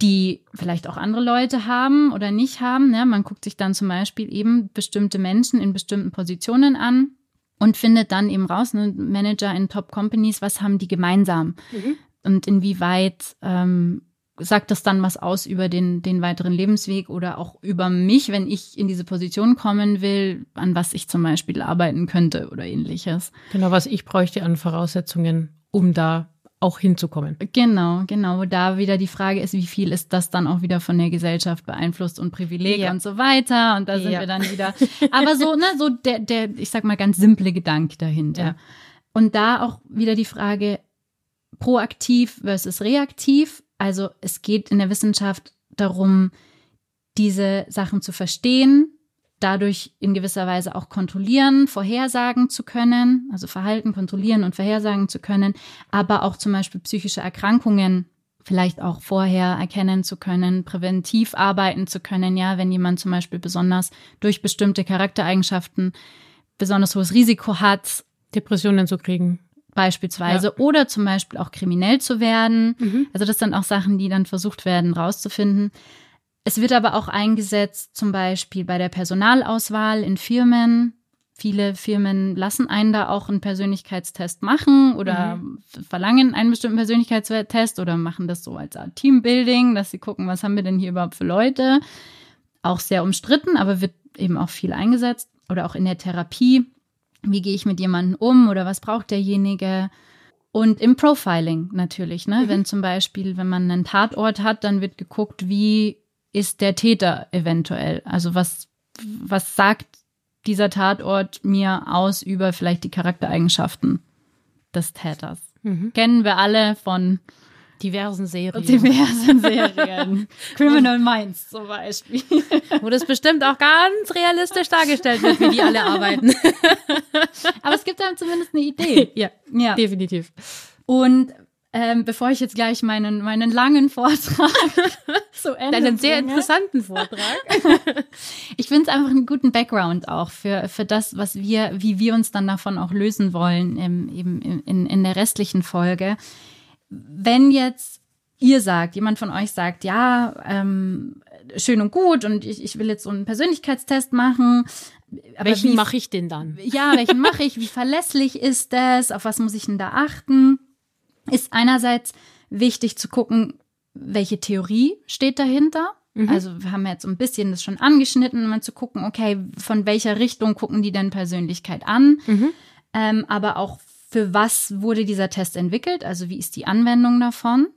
die vielleicht auch andere Leute haben oder nicht haben. Ja, man guckt sich dann zum Beispiel eben bestimmte Menschen in bestimmten Positionen an und findet dann eben raus, ne, Manager in Top Companies, was haben die gemeinsam? Mhm und inwieweit ähm, sagt das dann was aus über den, den weiteren Lebensweg oder auch über mich, wenn ich in diese Position kommen will, an was ich zum Beispiel arbeiten könnte oder ähnliches. Genau, was ich bräuchte an Voraussetzungen, um da auch hinzukommen. Genau, genau. Wo da wieder die Frage ist, wie viel ist das dann auch wieder von der Gesellschaft beeinflusst und Privileg ja. und so weiter. Und da sind ja. wir dann wieder. Aber so, ne, so der, der, ich sag mal, ganz simple Gedanke dahinter. Ja. Und da auch wieder die Frage, proaktiv versus reaktiv. Also es geht in der Wissenschaft darum, diese Sachen zu verstehen, dadurch in gewisser Weise auch kontrollieren, vorhersagen zu können, also Verhalten kontrollieren und vorhersagen zu können, aber auch zum Beispiel psychische Erkrankungen vielleicht auch vorher erkennen zu können, präventiv arbeiten zu können, ja, wenn jemand zum Beispiel besonders durch bestimmte Charaktereigenschaften besonders hohes Risiko hat, Depressionen zu kriegen beispielsweise ja. oder zum Beispiel auch kriminell zu werden. Mhm. Also das sind auch Sachen, die dann versucht werden rauszufinden. Es wird aber auch eingesetzt, zum Beispiel bei der Personalauswahl in Firmen. Viele Firmen lassen einen da auch einen Persönlichkeitstest machen oder mhm. verlangen einen bestimmten Persönlichkeitstest oder machen das so als Art Teambuilding, dass sie gucken, was haben wir denn hier überhaupt für Leute. Auch sehr umstritten, aber wird eben auch viel eingesetzt oder auch in der Therapie wie gehe ich mit jemandem um oder was braucht derjenige. Und im Profiling natürlich, ne? Mhm. Wenn zum Beispiel, wenn man einen Tatort hat, dann wird geguckt, wie ist der Täter eventuell? Also was, was sagt dieser Tatort mir aus über vielleicht die Charaktereigenschaften des Täters? Mhm. Kennen wir alle von diversen Serien. Diversen Serien. Criminal Minds zum Beispiel. Wo das bestimmt auch ganz realistisch dargestellt wird, wie die alle arbeiten. Aber es gibt einem zumindest eine Idee. Ja, ja. definitiv. Und ähm, bevor ich jetzt gleich meinen, meinen langen Vortrag zu Ende Deinen sehr interessanten Vortrag. ich finde es einfach einen guten Background auch für, für das, was wir, wie wir uns dann davon auch lösen wollen, im, eben in, in der restlichen Folge wenn jetzt ihr sagt, jemand von euch sagt, ja, ähm, schön und gut und ich, ich will jetzt so einen Persönlichkeitstest machen. Aber welchen mache ich denn dann? Ja, welchen mache ich? Wie verlässlich ist das? Auf was muss ich denn da achten? Ist einerseits wichtig zu gucken, welche Theorie steht dahinter. Mhm. Also wir haben jetzt so ein bisschen das schon angeschnitten, mal zu gucken, okay, von welcher Richtung gucken die denn Persönlichkeit an? Mhm. Ähm, aber auch für was wurde dieser Test entwickelt? Also wie ist die Anwendung davon?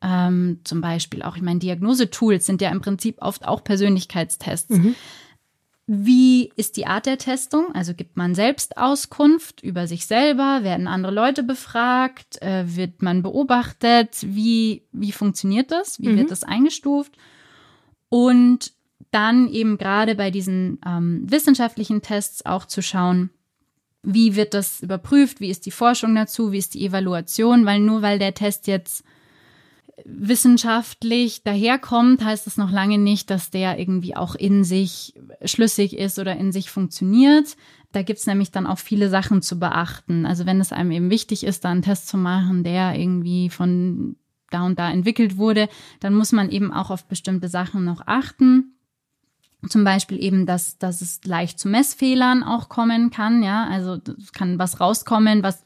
Ähm, zum Beispiel auch, ich meine, Diagnosetools sind ja im Prinzip oft auch Persönlichkeitstests. Mhm. Wie ist die Art der Testung? Also gibt man selbst Auskunft über sich selber? Werden andere Leute befragt? Äh, wird man beobachtet? Wie, wie funktioniert das? Wie mhm. wird das eingestuft? Und dann eben gerade bei diesen ähm, wissenschaftlichen Tests auch zu schauen, wie wird das überprüft, wie ist die Forschung dazu, wie ist die Evaluation, weil nur weil der Test jetzt wissenschaftlich daherkommt, heißt das noch lange nicht, dass der irgendwie auch in sich schlüssig ist oder in sich funktioniert. Da gibt's nämlich dann auch viele Sachen zu beachten. Also wenn es einem eben wichtig ist, da einen Test zu machen, der irgendwie von da und da entwickelt wurde, dann muss man eben auch auf bestimmte Sachen noch achten. Zum Beispiel eben, dass, dass es leicht zu Messfehlern auch kommen kann, ja. Also es kann was rauskommen, was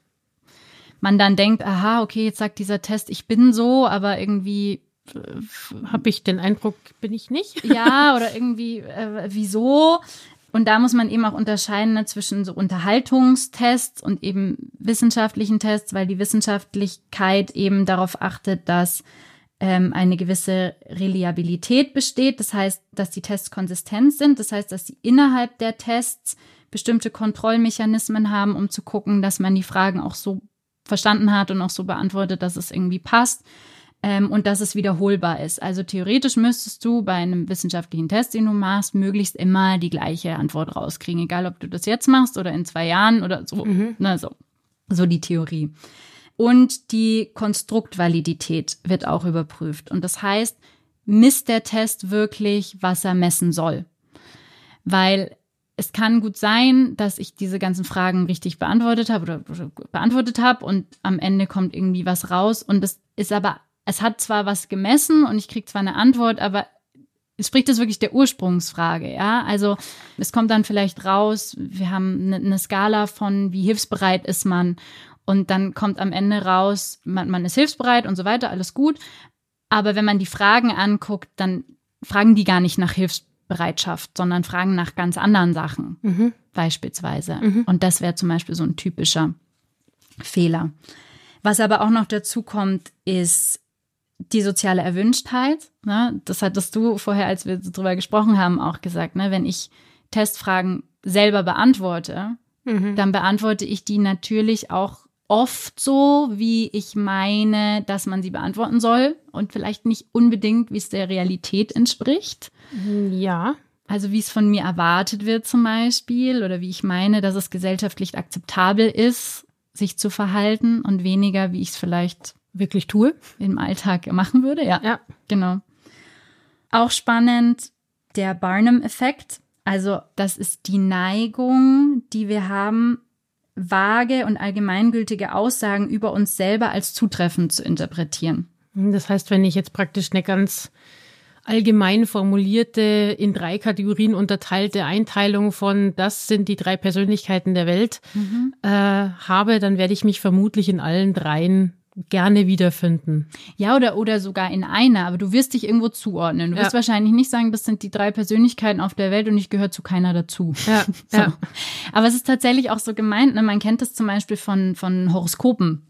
man dann denkt, aha, okay, jetzt sagt dieser Test, ich bin so, aber irgendwie äh, habe ich den Eindruck, bin ich nicht. Ja, oder irgendwie, äh, wieso? Und da muss man eben auch unterscheiden ne, zwischen so Unterhaltungstests und eben wissenschaftlichen Tests, weil die Wissenschaftlichkeit eben darauf achtet, dass ähm, eine gewisse Reliabilität besteht. Das heißt, dass die Tests konsistent sind. Das heißt, dass sie innerhalb der Tests bestimmte Kontrollmechanismen haben, um zu gucken, dass man die Fragen auch so verstanden hat und auch so beantwortet, dass es irgendwie passt ähm, und dass es wiederholbar ist. Also theoretisch müsstest du bei einem wissenschaftlichen Test, den du machst, möglichst immer die gleiche Antwort rauskriegen, egal ob du das jetzt machst oder in zwei Jahren oder so. Mhm. Na, so. so die Theorie. Und die Konstruktvalidität wird auch überprüft. Und das heißt, misst der Test wirklich, was er messen soll? Weil es kann gut sein, dass ich diese ganzen Fragen richtig beantwortet habe oder, beantwortet habe und am Ende kommt irgendwie was raus und es ist aber, es hat zwar was gemessen und ich kriege zwar eine Antwort, aber es spricht das wirklich der Ursprungsfrage, ja? Also es kommt dann vielleicht raus, wir haben eine, eine Skala von wie hilfsbereit ist man und dann kommt am Ende raus, man, man ist hilfsbereit und so weiter, alles gut. Aber wenn man die Fragen anguckt, dann fragen die gar nicht nach Hilfsbereitschaft Bereitschaft, sondern fragen nach ganz anderen Sachen, mhm. beispielsweise. Mhm. Und das wäre zum Beispiel so ein typischer Fehler. Was aber auch noch dazu kommt, ist die soziale Erwünschtheit. Ne? Das hattest du vorher, als wir darüber gesprochen haben, auch gesagt. Ne? Wenn ich Testfragen selber beantworte, mhm. dann beantworte ich die natürlich auch oft so, wie ich meine, dass man sie beantworten soll und vielleicht nicht unbedingt, wie es der Realität entspricht. Ja. Also wie es von mir erwartet wird zum Beispiel oder wie ich meine, dass es gesellschaftlich akzeptabel ist, sich zu verhalten und weniger, wie ich es vielleicht wirklich tue, im Alltag machen würde. Ja, ja. genau. Auch spannend der Barnum-Effekt. Also das ist die Neigung, die wir haben, vage und allgemeingültige Aussagen über uns selber als zutreffend zu interpretieren. Das heißt, wenn ich jetzt praktisch eine ganz allgemein formulierte, in drei Kategorien unterteilte Einteilung von, das sind die drei Persönlichkeiten der Welt, mhm. äh, habe, dann werde ich mich vermutlich in allen dreien gerne wiederfinden. Ja, oder, oder sogar in einer, aber du wirst dich irgendwo zuordnen. Du wirst wahrscheinlich nicht sagen, das sind die drei Persönlichkeiten auf der Welt und ich gehöre zu keiner dazu. Ja, so. ja. Aber es ist tatsächlich auch so gemeint, ne? man kennt das zum Beispiel von, von Horoskopen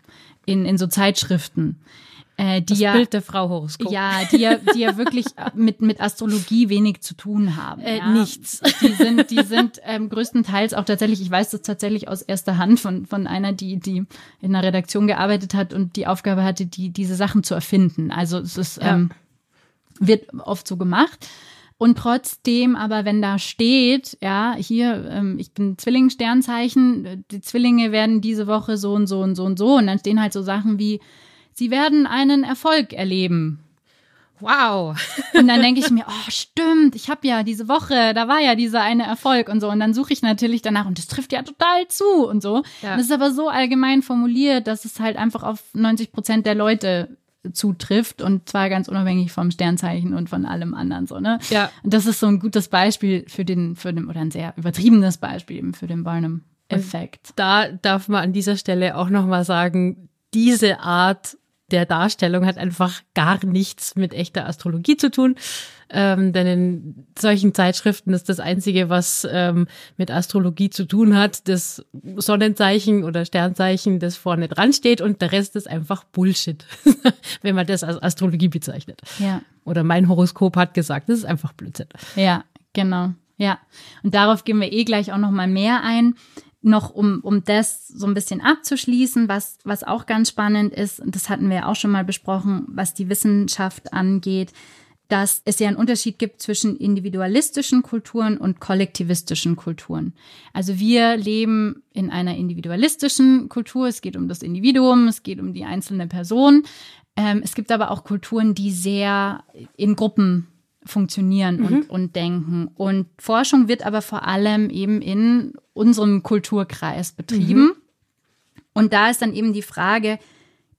in, in so Zeitschriften. Äh, die das ja, Bild der Frau Horoskop. Ja, die ja, die ja wirklich mit, mit Astrologie wenig zu tun haben. Äh, ja. Nichts. Die sind, die sind ähm, größtenteils auch tatsächlich, ich weiß das tatsächlich aus erster Hand von, von einer, die, die in einer Redaktion gearbeitet hat und die Aufgabe hatte, die, diese Sachen zu erfinden. Also es ist, ja. ähm, wird oft so gemacht. Und trotzdem, aber wenn da steht, ja, hier, ähm, ich bin Zwilling-Sternzeichen, die Zwillinge werden diese Woche so und so und so und so, und dann stehen halt so Sachen wie, Sie werden einen Erfolg erleben. Wow. Und dann denke ich mir, oh, stimmt, ich habe ja diese Woche, da war ja dieser eine Erfolg und so. Und dann suche ich natürlich danach und das trifft ja total zu und so. Ja. Das ist aber so allgemein formuliert, dass es halt einfach auf 90 Prozent der Leute zutrifft und zwar ganz unabhängig vom Sternzeichen und von allem anderen so, ne? Ja. Und das ist so ein gutes Beispiel für den, für den, oder ein sehr übertriebenes Beispiel eben für den Barnum-Effekt. Da darf man an dieser Stelle auch nochmal sagen, diese Art der Darstellung hat einfach gar nichts mit echter Astrologie zu tun. Ähm, denn in solchen Zeitschriften ist das Einzige, was ähm, mit Astrologie zu tun hat, das Sonnenzeichen oder Sternzeichen, das vorne dran steht und der Rest ist einfach Bullshit, wenn man das als Astrologie bezeichnet. Ja. Oder mein Horoskop hat gesagt, das ist einfach Blödsinn. Ja, genau. Ja, und darauf gehen wir eh gleich auch noch mal mehr ein noch um, um das so ein bisschen abzuschließen, was, was auch ganz spannend ist, und das hatten wir auch schon mal besprochen, was die Wissenschaft angeht, dass es ja einen Unterschied gibt zwischen individualistischen Kulturen und kollektivistischen Kulturen. Also wir leben in einer individualistischen Kultur. Es geht um das Individuum, es geht um die einzelne Person. Ähm, es gibt aber auch Kulturen, die sehr in Gruppen funktionieren mhm. und, und denken. Und Forschung wird aber vor allem eben in unserem Kulturkreis betrieben. Mhm. Und da ist dann eben die Frage,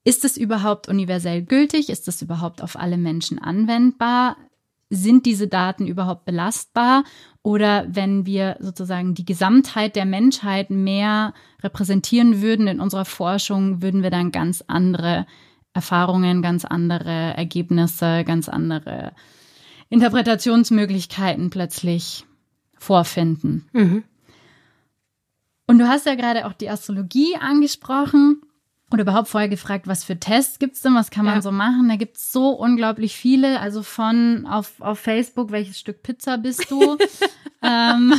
ist es überhaupt universell gültig? Ist es überhaupt auf alle Menschen anwendbar? sind diese Daten überhaupt belastbar oder wenn wir sozusagen die Gesamtheit der Menschheit mehr repräsentieren würden in unserer Forschung, würden wir dann ganz andere Erfahrungen, ganz andere Ergebnisse, ganz andere Interpretationsmöglichkeiten plötzlich vorfinden. Mhm. Und du hast ja gerade auch die Astrologie angesprochen oder überhaupt vorher gefragt, was für Tests gibt's denn, was kann man ja. so machen? Da gibt's so unglaublich viele, also von auf, auf Facebook, welches Stück Pizza bist du, ähm,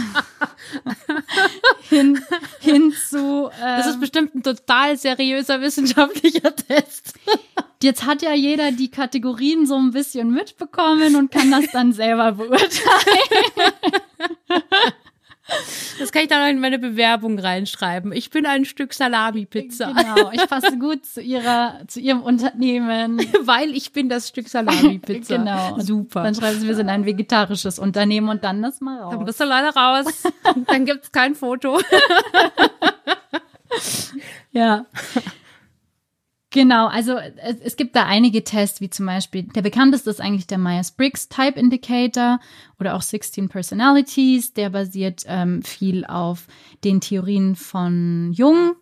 hin, hin zu. Ähm, das ist ähm, bestimmt ein total seriöser wissenschaftlicher Test. Jetzt hat ja jeder die Kategorien so ein bisschen mitbekommen und kann das dann selber beurteilen. Das kann ich dann in meine Bewerbung reinschreiben. Ich bin ein Stück Salami-Pizza. Genau, ich passe gut zu ihrer, zu ihrem Unternehmen. Weil ich bin das Stück Salami-Pizza. genau. Super. Dann schreiben sie, wir sind ein vegetarisches Unternehmen und dann das mal raus. Dann bist du leider raus. dann gibt's kein Foto. ja. Genau, also es, es, gibt da einige Tests, wie zum Beispiel, der bekannteste ist eigentlich der Myers-Briggs Type Indicator oder auch 16 Personalities. Der basiert ähm, viel auf den Theorien von Jung,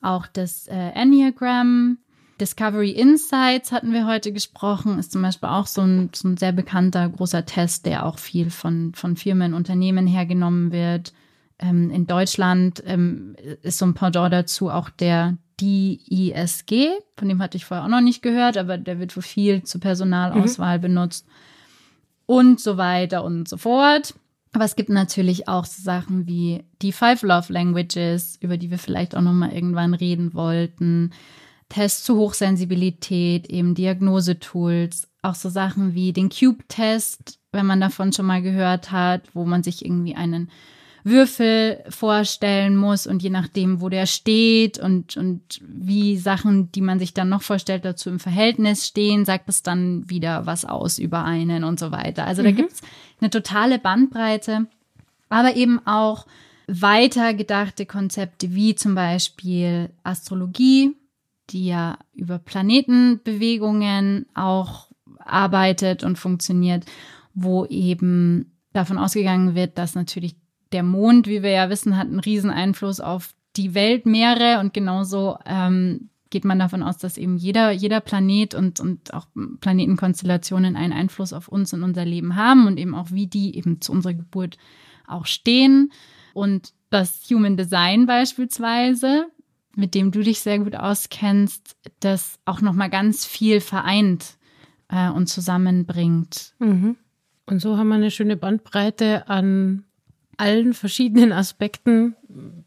auch das äh, Enneagram. Discovery Insights hatten wir heute gesprochen, ist zum Beispiel auch so ein, so ein sehr bekannter großer Test, der auch viel von, von Firmen, Unternehmen hergenommen wird. Ähm, in Deutschland ähm, ist so ein Pendant dazu auch der DISG, von dem hatte ich vorher auch noch nicht gehört, aber der wird für viel zur Personalauswahl mhm. benutzt und so weiter und so fort. Aber es gibt natürlich auch so Sachen wie die Five Love Languages, über die wir vielleicht auch noch mal irgendwann reden wollten. Tests zu Hochsensibilität, eben Diagnosetools, auch so Sachen wie den Cube-Test, wenn man davon schon mal gehört hat, wo man sich irgendwie einen Würfel vorstellen muss und je nachdem, wo der steht und, und wie Sachen, die man sich dann noch vorstellt, dazu im Verhältnis stehen, sagt es dann wieder was aus über einen und so weiter. Also mhm. da gibt's eine totale Bandbreite, aber eben auch weiter gedachte Konzepte wie zum Beispiel Astrologie, die ja über Planetenbewegungen auch arbeitet und funktioniert, wo eben davon ausgegangen wird, dass natürlich der Mond, wie wir ja wissen, hat einen riesen Einfluss auf die Weltmeere und genauso ähm, geht man davon aus, dass eben jeder, jeder Planet und, und auch Planetenkonstellationen einen Einfluss auf uns und unser Leben haben und eben auch wie die eben zu unserer Geburt auch stehen. Und das Human Design beispielsweise, mit dem du dich sehr gut auskennst, das auch nochmal ganz viel vereint äh, und zusammenbringt. Mhm. Und so haben wir eine schöne Bandbreite an allen verschiedenen Aspekten,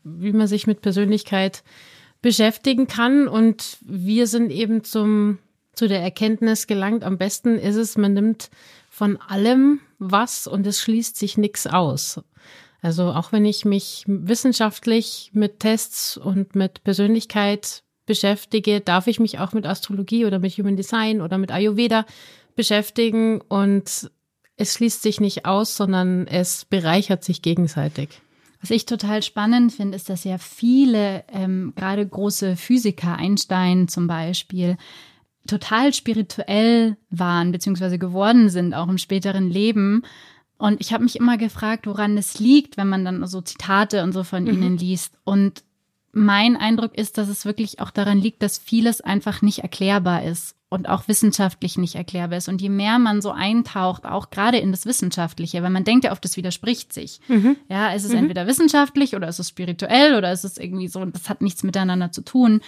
wie man sich mit Persönlichkeit beschäftigen kann. Und wir sind eben zum, zu der Erkenntnis gelangt, am besten ist es, man nimmt von allem was und es schließt sich nichts aus. Also auch wenn ich mich wissenschaftlich mit Tests und mit Persönlichkeit beschäftige, darf ich mich auch mit Astrologie oder mit Human Design oder mit Ayurveda beschäftigen und es schließt sich nicht aus, sondern es bereichert sich gegenseitig. Was ich total spannend finde, ist, dass ja viele, ähm, gerade große Physiker, Einstein zum Beispiel, total spirituell waren bzw. geworden sind, auch im späteren Leben. Und ich habe mich immer gefragt, woran es liegt, wenn man dann so Zitate und so von mhm. ihnen liest. Und mein Eindruck ist, dass es wirklich auch daran liegt, dass vieles einfach nicht erklärbar ist und auch wissenschaftlich nicht erklärbar ist. Und je mehr man so eintaucht, auch gerade in das Wissenschaftliche, weil man denkt ja oft, das widerspricht sich. Mhm. Ja, ist es mhm. entweder wissenschaftlich oder ist es spirituell oder ist es irgendwie so, das hat nichts miteinander zu tun.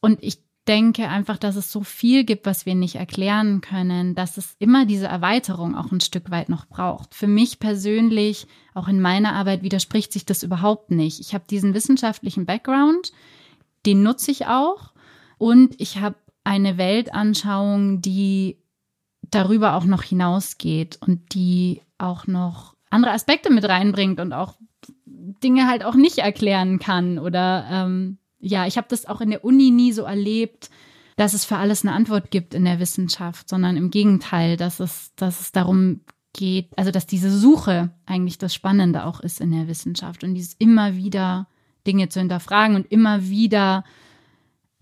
Und ich denke einfach, dass es so viel gibt, was wir nicht erklären können, dass es immer diese Erweiterung auch ein Stück weit noch braucht. Für mich persönlich, auch in meiner Arbeit, widerspricht sich das überhaupt nicht. Ich habe diesen wissenschaftlichen Background, den nutze ich auch. Und ich habe eine Weltanschauung, die darüber auch noch hinausgeht und die auch noch andere Aspekte mit reinbringt und auch Dinge halt auch nicht erklären kann. Oder ähm, ja, ich habe das auch in der Uni nie so erlebt, dass es für alles eine Antwort gibt in der Wissenschaft, sondern im Gegenteil, dass es, dass es darum geht, also dass diese Suche eigentlich das Spannende auch ist in der Wissenschaft und dieses immer wieder Dinge zu hinterfragen und immer wieder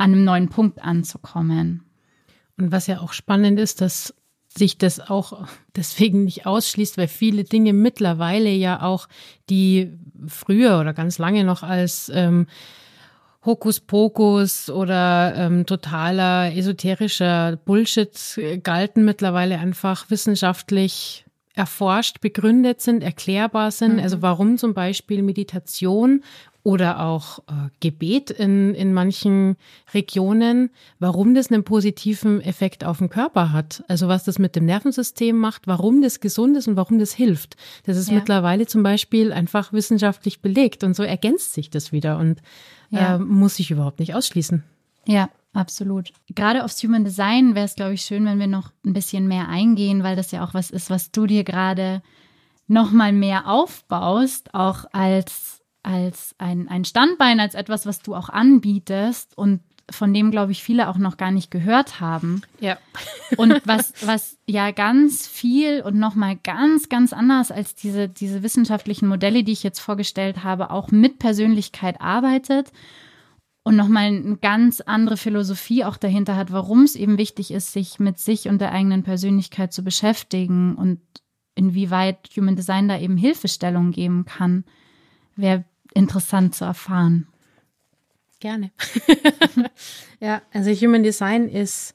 an einem neuen Punkt anzukommen. Und was ja auch spannend ist, dass sich das auch deswegen nicht ausschließt, weil viele Dinge mittlerweile ja auch, die früher oder ganz lange noch als ähm, Hokuspokus oder ähm, totaler esoterischer Bullshit galten, mittlerweile einfach wissenschaftlich erforscht, begründet sind, erklärbar sind. Mhm. Also warum zum Beispiel Meditation oder auch äh, Gebet in, in manchen Regionen, warum das einen positiven Effekt auf den Körper hat. Also was das mit dem Nervensystem macht, warum das gesund ist und warum das hilft. Das ist ja. mittlerweile zum Beispiel einfach wissenschaftlich belegt und so ergänzt sich das wieder und ja. äh, muss sich überhaupt nicht ausschließen. Ja, absolut. Gerade aufs Human Design wäre es, glaube ich, schön, wenn wir noch ein bisschen mehr eingehen, weil das ja auch was ist, was du dir gerade noch mal mehr aufbaust, auch als als ein, ein Standbein, als etwas, was du auch anbietest und von dem, glaube ich, viele auch noch gar nicht gehört haben. Ja. Und was, was ja ganz viel und nochmal ganz, ganz anders als diese, diese wissenschaftlichen Modelle, die ich jetzt vorgestellt habe, auch mit Persönlichkeit arbeitet und nochmal eine ganz andere Philosophie auch dahinter hat, warum es eben wichtig ist, sich mit sich und der eigenen Persönlichkeit zu beschäftigen und inwieweit Human Design da eben Hilfestellung geben kann. Wäre interessant zu erfahren. Gerne. ja, also Human Design ist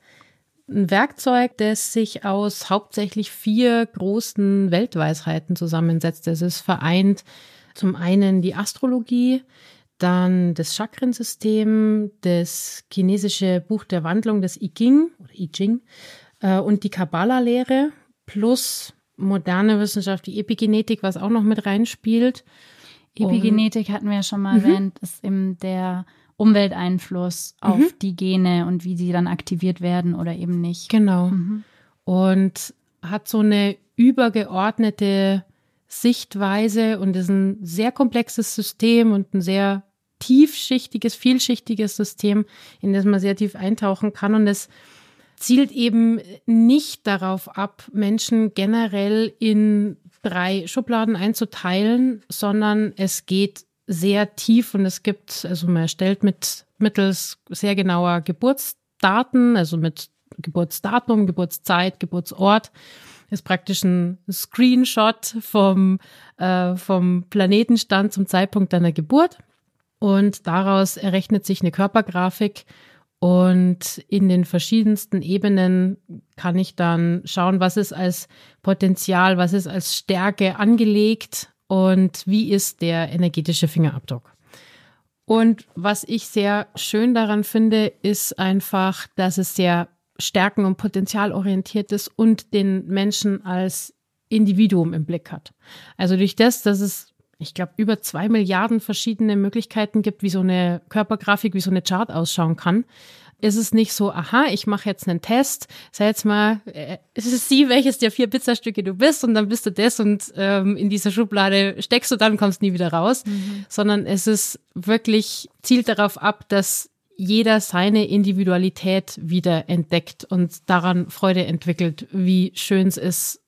ein Werkzeug, das sich aus hauptsächlich vier großen Weltweisheiten zusammensetzt. Es ist vereint zum einen die Astrologie, dann das Chakrensystem, das chinesische Buch der Wandlung, das I Ching oder I Ching äh, und die Kabbala-Lehre plus moderne Wissenschaft, die Epigenetik, was auch noch mit reinspielt. Epigenetik hatten wir ja schon mal mhm. erwähnt, ist eben der Umwelteinfluss auf mhm. die Gene und wie sie dann aktiviert werden oder eben nicht. Genau. Mhm. Und hat so eine übergeordnete Sichtweise und ist ein sehr komplexes System und ein sehr tiefschichtiges, vielschichtiges System, in das man sehr tief eintauchen kann. Und es zielt eben nicht darauf ab, Menschen generell in drei Schubladen einzuteilen, sondern es geht sehr tief und es gibt, also man erstellt mit mittels sehr genauer Geburtsdaten, also mit Geburtsdatum, Geburtszeit, Geburtsort, ist praktisch ein Screenshot vom, äh, vom Planetenstand zum Zeitpunkt deiner Geburt. Und daraus errechnet sich eine Körpergrafik und in den verschiedensten Ebenen kann ich dann schauen, was ist als Potenzial, was ist als Stärke angelegt und wie ist der energetische Fingerabdruck. Und was ich sehr schön daran finde, ist einfach, dass es sehr stärken- und potenzialorientiert ist und den Menschen als Individuum im Blick hat. Also durch das, dass es ich glaube, über zwei Milliarden verschiedene Möglichkeiten gibt, wie so eine Körpergrafik, wie so eine Chart ausschauen kann, ist es nicht so, aha, ich mache jetzt einen Test, sag jetzt mal, äh, es ist sie, welches der vier Pizzastücke du bist und dann bist du das und ähm, in dieser Schublade steckst du dann, kommst nie wieder raus, mhm. sondern es ist wirklich, zielt darauf ab, dass jeder seine Individualität wieder entdeckt und daran Freude entwickelt, wie schön es ist,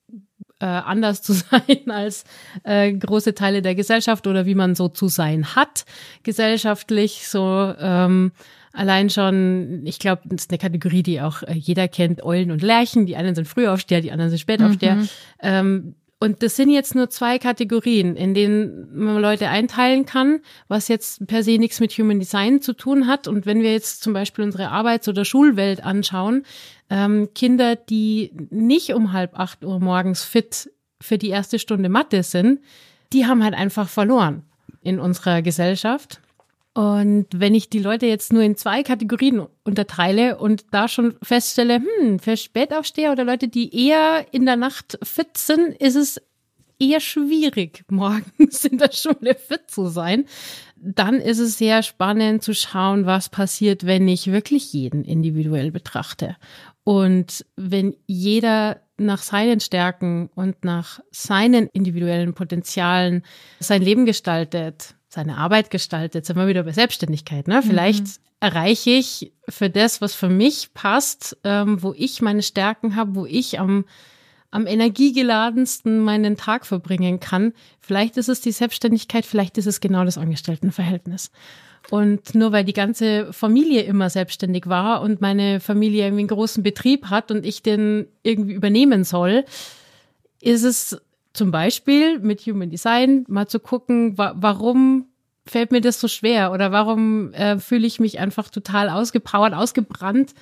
äh, anders zu sein als äh, große Teile der Gesellschaft oder wie man so zu sein hat gesellschaftlich. So ähm, allein schon, ich glaube, das ist eine Kategorie, die auch äh, jeder kennt, Eulen und Lerchen. Die einen sind Frühaufsteher, die anderen sind Spätaufsteher. Mhm. Ähm, und das sind jetzt nur zwei Kategorien, in denen man Leute einteilen kann, was jetzt per se nichts mit Human Design zu tun hat. Und wenn wir jetzt zum Beispiel unsere Arbeits- oder Schulwelt anschauen, ähm, Kinder, die nicht um halb acht Uhr morgens fit für die erste Stunde Mathe sind, die haben halt einfach verloren in unserer Gesellschaft. Und wenn ich die Leute jetzt nur in zwei Kategorien unterteile und da schon feststelle, hm, für Spätaufsteher oder Leute, die eher in der Nacht fit sind, ist es eher schwierig, morgens in der Schule fit zu sein. Dann ist es sehr spannend zu schauen, was passiert, wenn ich wirklich jeden individuell betrachte. Und wenn jeder nach seinen Stärken und nach seinen individuellen Potenzialen sein Leben gestaltet, seine Arbeit gestaltet, sind wir wieder bei Selbstständigkeit. Ne? Vielleicht mhm. erreiche ich für das, was für mich passt, ähm, wo ich meine Stärken habe, wo ich am, am energiegeladensten meinen Tag verbringen kann. Vielleicht ist es die Selbstständigkeit, vielleicht ist es genau das Angestelltenverhältnis. Und nur weil die ganze Familie immer selbstständig war und meine Familie irgendwie einen großen Betrieb hat und ich den irgendwie übernehmen soll, ist es zum Beispiel mit Human Design mal zu gucken, wa warum fällt mir das so schwer oder warum äh, fühle ich mich einfach total ausgepowert, ausgebrannt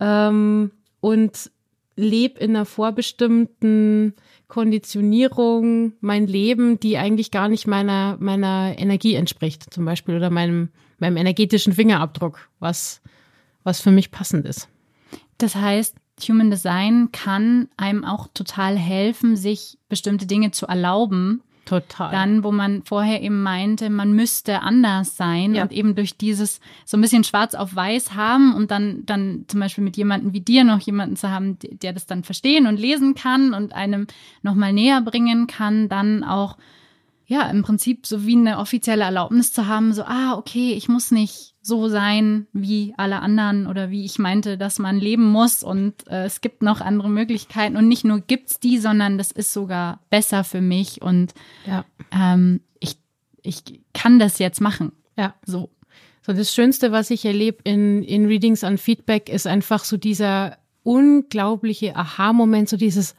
ähm, und lebe in einer vorbestimmten Konditionierung mein Leben, die eigentlich gar nicht meiner, meiner Energie entspricht, zum Beispiel, oder meinem, meinem energetischen Fingerabdruck, was, was für mich passend ist. Das heißt, Human Design kann einem auch total helfen, sich bestimmte Dinge zu erlauben, Total. Dann, wo man vorher eben meinte, man müsste anders sein ja. und eben durch dieses so ein bisschen schwarz auf weiß haben und dann, dann zum Beispiel mit jemandem wie dir noch jemanden zu haben, der das dann verstehen und lesen kann und einem nochmal näher bringen kann, dann auch ja, im Prinzip so wie eine offizielle Erlaubnis zu haben, so, ah, okay, ich muss nicht so sein wie alle anderen oder wie ich meinte, dass man leben muss und äh, es gibt noch andere Möglichkeiten und nicht nur gibt's die, sondern das ist sogar besser für mich und ja. ähm, ich, ich kann das jetzt machen. Ja. So. So, das Schönste, was ich erlebe in, in Readings an Feedback, ist einfach so dieser unglaubliche Aha-Moment, so dieses,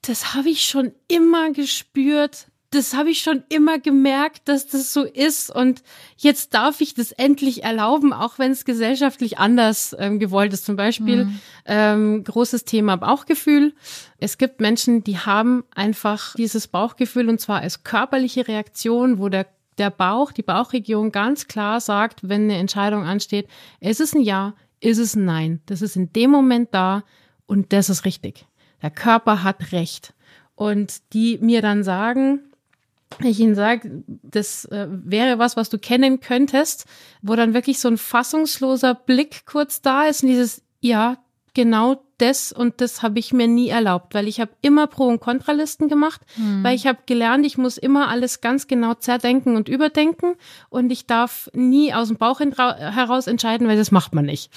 das habe ich schon immer gespürt, das habe ich schon immer gemerkt, dass das so ist und jetzt darf ich das endlich erlauben, auch wenn es gesellschaftlich anders ähm, gewollt ist. Zum Beispiel mhm. ähm, großes Thema Bauchgefühl. Es gibt Menschen, die haben einfach dieses Bauchgefühl und zwar als körperliche Reaktion, wo der der Bauch, die Bauchregion ganz klar sagt, wenn eine Entscheidung ansteht, ist es ein Ja, ist es ein Nein. Das ist in dem Moment da und das ist richtig. Der Körper hat Recht. Und die mir dann sagen, ich Ihnen sage, das äh, wäre was, was du kennen könntest, wo dann wirklich so ein fassungsloser Blick kurz da ist und dieses, ja, genau das und das habe ich mir nie erlaubt, weil ich habe immer Pro- und Kontralisten gemacht, hm. weil ich habe gelernt, ich muss immer alles ganz genau zerdenken und überdenken und ich darf nie aus dem Bauch heraus entscheiden, weil das macht man nicht.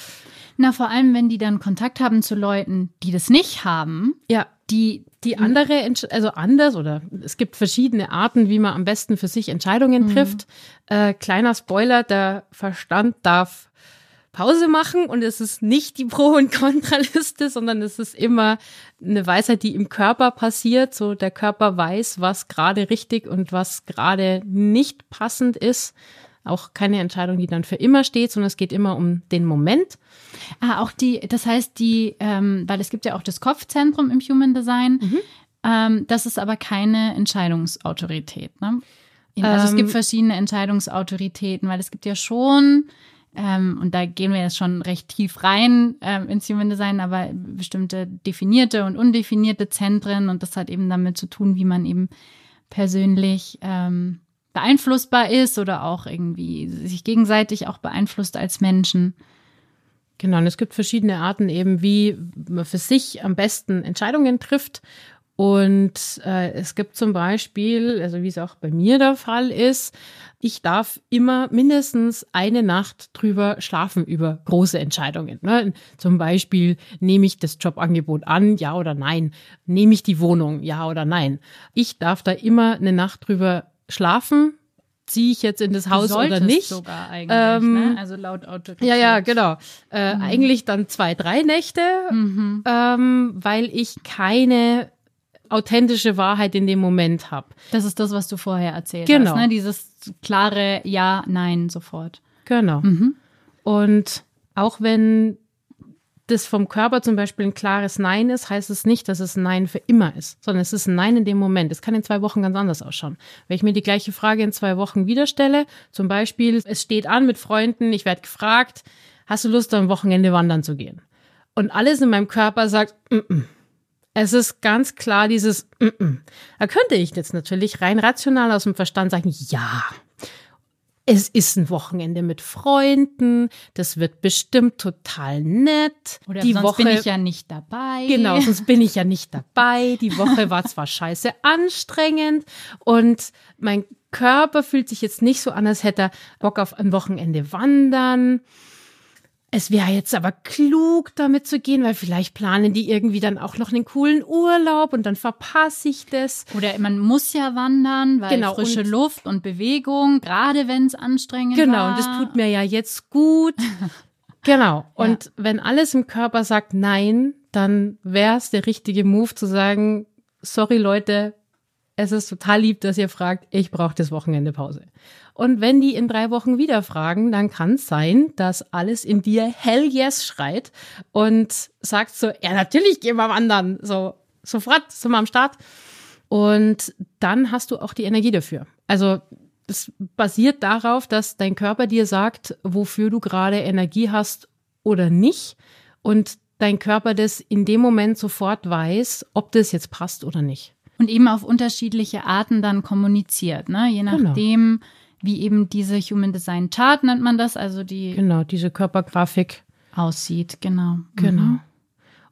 Na, vor allem, wenn die dann Kontakt haben zu Leuten, die das nicht haben. Ja. Die, die andere, also anders oder es gibt verschiedene Arten, wie man am besten für sich Entscheidungen mhm. trifft. Äh, kleiner Spoiler, der Verstand darf Pause machen und es ist nicht die Pro- und Kontraliste, sondern es ist immer eine Weisheit, die im Körper passiert. So der Körper weiß, was gerade richtig und was gerade nicht passend ist. Auch keine Entscheidung, die dann für immer steht, sondern es geht immer um den Moment. Ah, auch die, das heißt, die, ähm, weil es gibt ja auch das Kopfzentrum im Human Design, mhm. ähm, das ist aber keine Entscheidungsautorität. Ne? Also es gibt ähm, verschiedene Entscheidungsautoritäten, weil es gibt ja schon, ähm, und da gehen wir jetzt schon recht tief rein ähm, ins Human Design, aber bestimmte definierte und undefinierte Zentren und das hat eben damit zu tun, wie man eben persönlich ähm, beeinflussbar ist oder auch irgendwie sich gegenseitig auch beeinflusst als Menschen. Genau, und es gibt verschiedene Arten eben, wie man für sich am besten Entscheidungen trifft. Und äh, es gibt zum Beispiel, also wie es auch bei mir der Fall ist, ich darf immer mindestens eine Nacht drüber schlafen über große Entscheidungen. Ne? Zum Beispiel, nehme ich das Jobangebot an, ja oder nein? Nehme ich die Wohnung, ja oder nein? Ich darf da immer eine Nacht drüber schlafen, ziehe ich jetzt in das Haus oder nicht. sogar eigentlich, ne? ähm, ne? Also laut Autorität. Ja, ja, genau. Äh, mhm. Eigentlich dann zwei, drei Nächte, mhm. ähm, weil ich keine authentische Wahrheit in dem Moment habe. Das ist das, was du vorher erzählt genau. hast, ne? Dieses klare Ja, Nein sofort. Genau. Mhm. Und auch wenn das vom Körper zum Beispiel ein klares Nein ist, heißt es nicht, dass es ein Nein für immer ist, sondern es ist ein Nein in dem Moment. Es kann in zwei Wochen ganz anders ausschauen. Wenn ich mir die gleiche Frage in zwei Wochen wieder stelle, zum Beispiel, es steht an mit Freunden, ich werde gefragt, hast du Lust, am Wochenende wandern zu gehen? Und alles in meinem Körper sagt, mm -mm. Es ist ganz klar dieses, mm -mm. da könnte ich jetzt natürlich rein rational aus dem Verstand sagen, ja, es ist ein Wochenende mit Freunden, das wird bestimmt total nett. Oder die sonst Woche, bin ich ja nicht dabei. Genau, sonst bin ich ja nicht dabei. Die Woche war zwar scheiße anstrengend und mein Körper fühlt sich jetzt nicht so an, als hätte er Bock auf ein Wochenende wandern. Es wäre jetzt aber klug, damit zu gehen, weil vielleicht planen die irgendwie dann auch noch einen coolen Urlaub und dann verpasse ich das. Oder man muss ja wandern, weil genau, frische und Luft und Bewegung, gerade wenn es anstrengend genau, war. Genau, und das tut mir ja jetzt gut. genau. Und ja. wenn alles im Körper sagt nein, dann wäre es der richtige Move zu sagen, sorry Leute, es ist total lieb, dass ihr fragt, ich brauche das Wochenende Pause. Und wenn die in drei Wochen wieder fragen, dann kann es sein, dass alles in dir hell yes schreit und sagt so, ja, natürlich gehen wir wandern. So, sofort sind wir am Start. Und dann hast du auch die Energie dafür. Also, es basiert darauf, dass dein Körper dir sagt, wofür du gerade Energie hast oder nicht. Und dein Körper das in dem Moment sofort weiß, ob das jetzt passt oder nicht. Und eben auf unterschiedliche Arten dann kommuniziert, ne? Je genau. nachdem, genau wie eben diese Human Design Chart nennt man das, also die. Genau, diese Körpergrafik. Aussieht, genau. Genau. Mhm.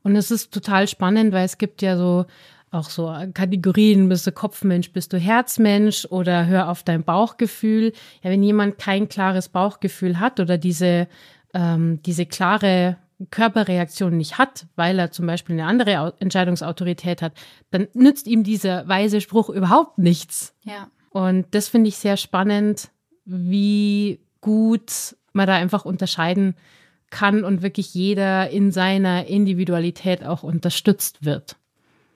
Und es ist total spannend, weil es gibt ja so auch so Kategorien, bist du Kopfmensch, bist du Herzmensch oder hör auf dein Bauchgefühl. Ja, wenn jemand kein klares Bauchgefühl hat oder diese, ähm, diese klare Körperreaktion nicht hat, weil er zum Beispiel eine andere Entscheidungsautorität hat, dann nützt ihm dieser weise Spruch überhaupt nichts. Ja. Und das finde ich sehr spannend, wie gut man da einfach unterscheiden kann und wirklich jeder in seiner Individualität auch unterstützt wird.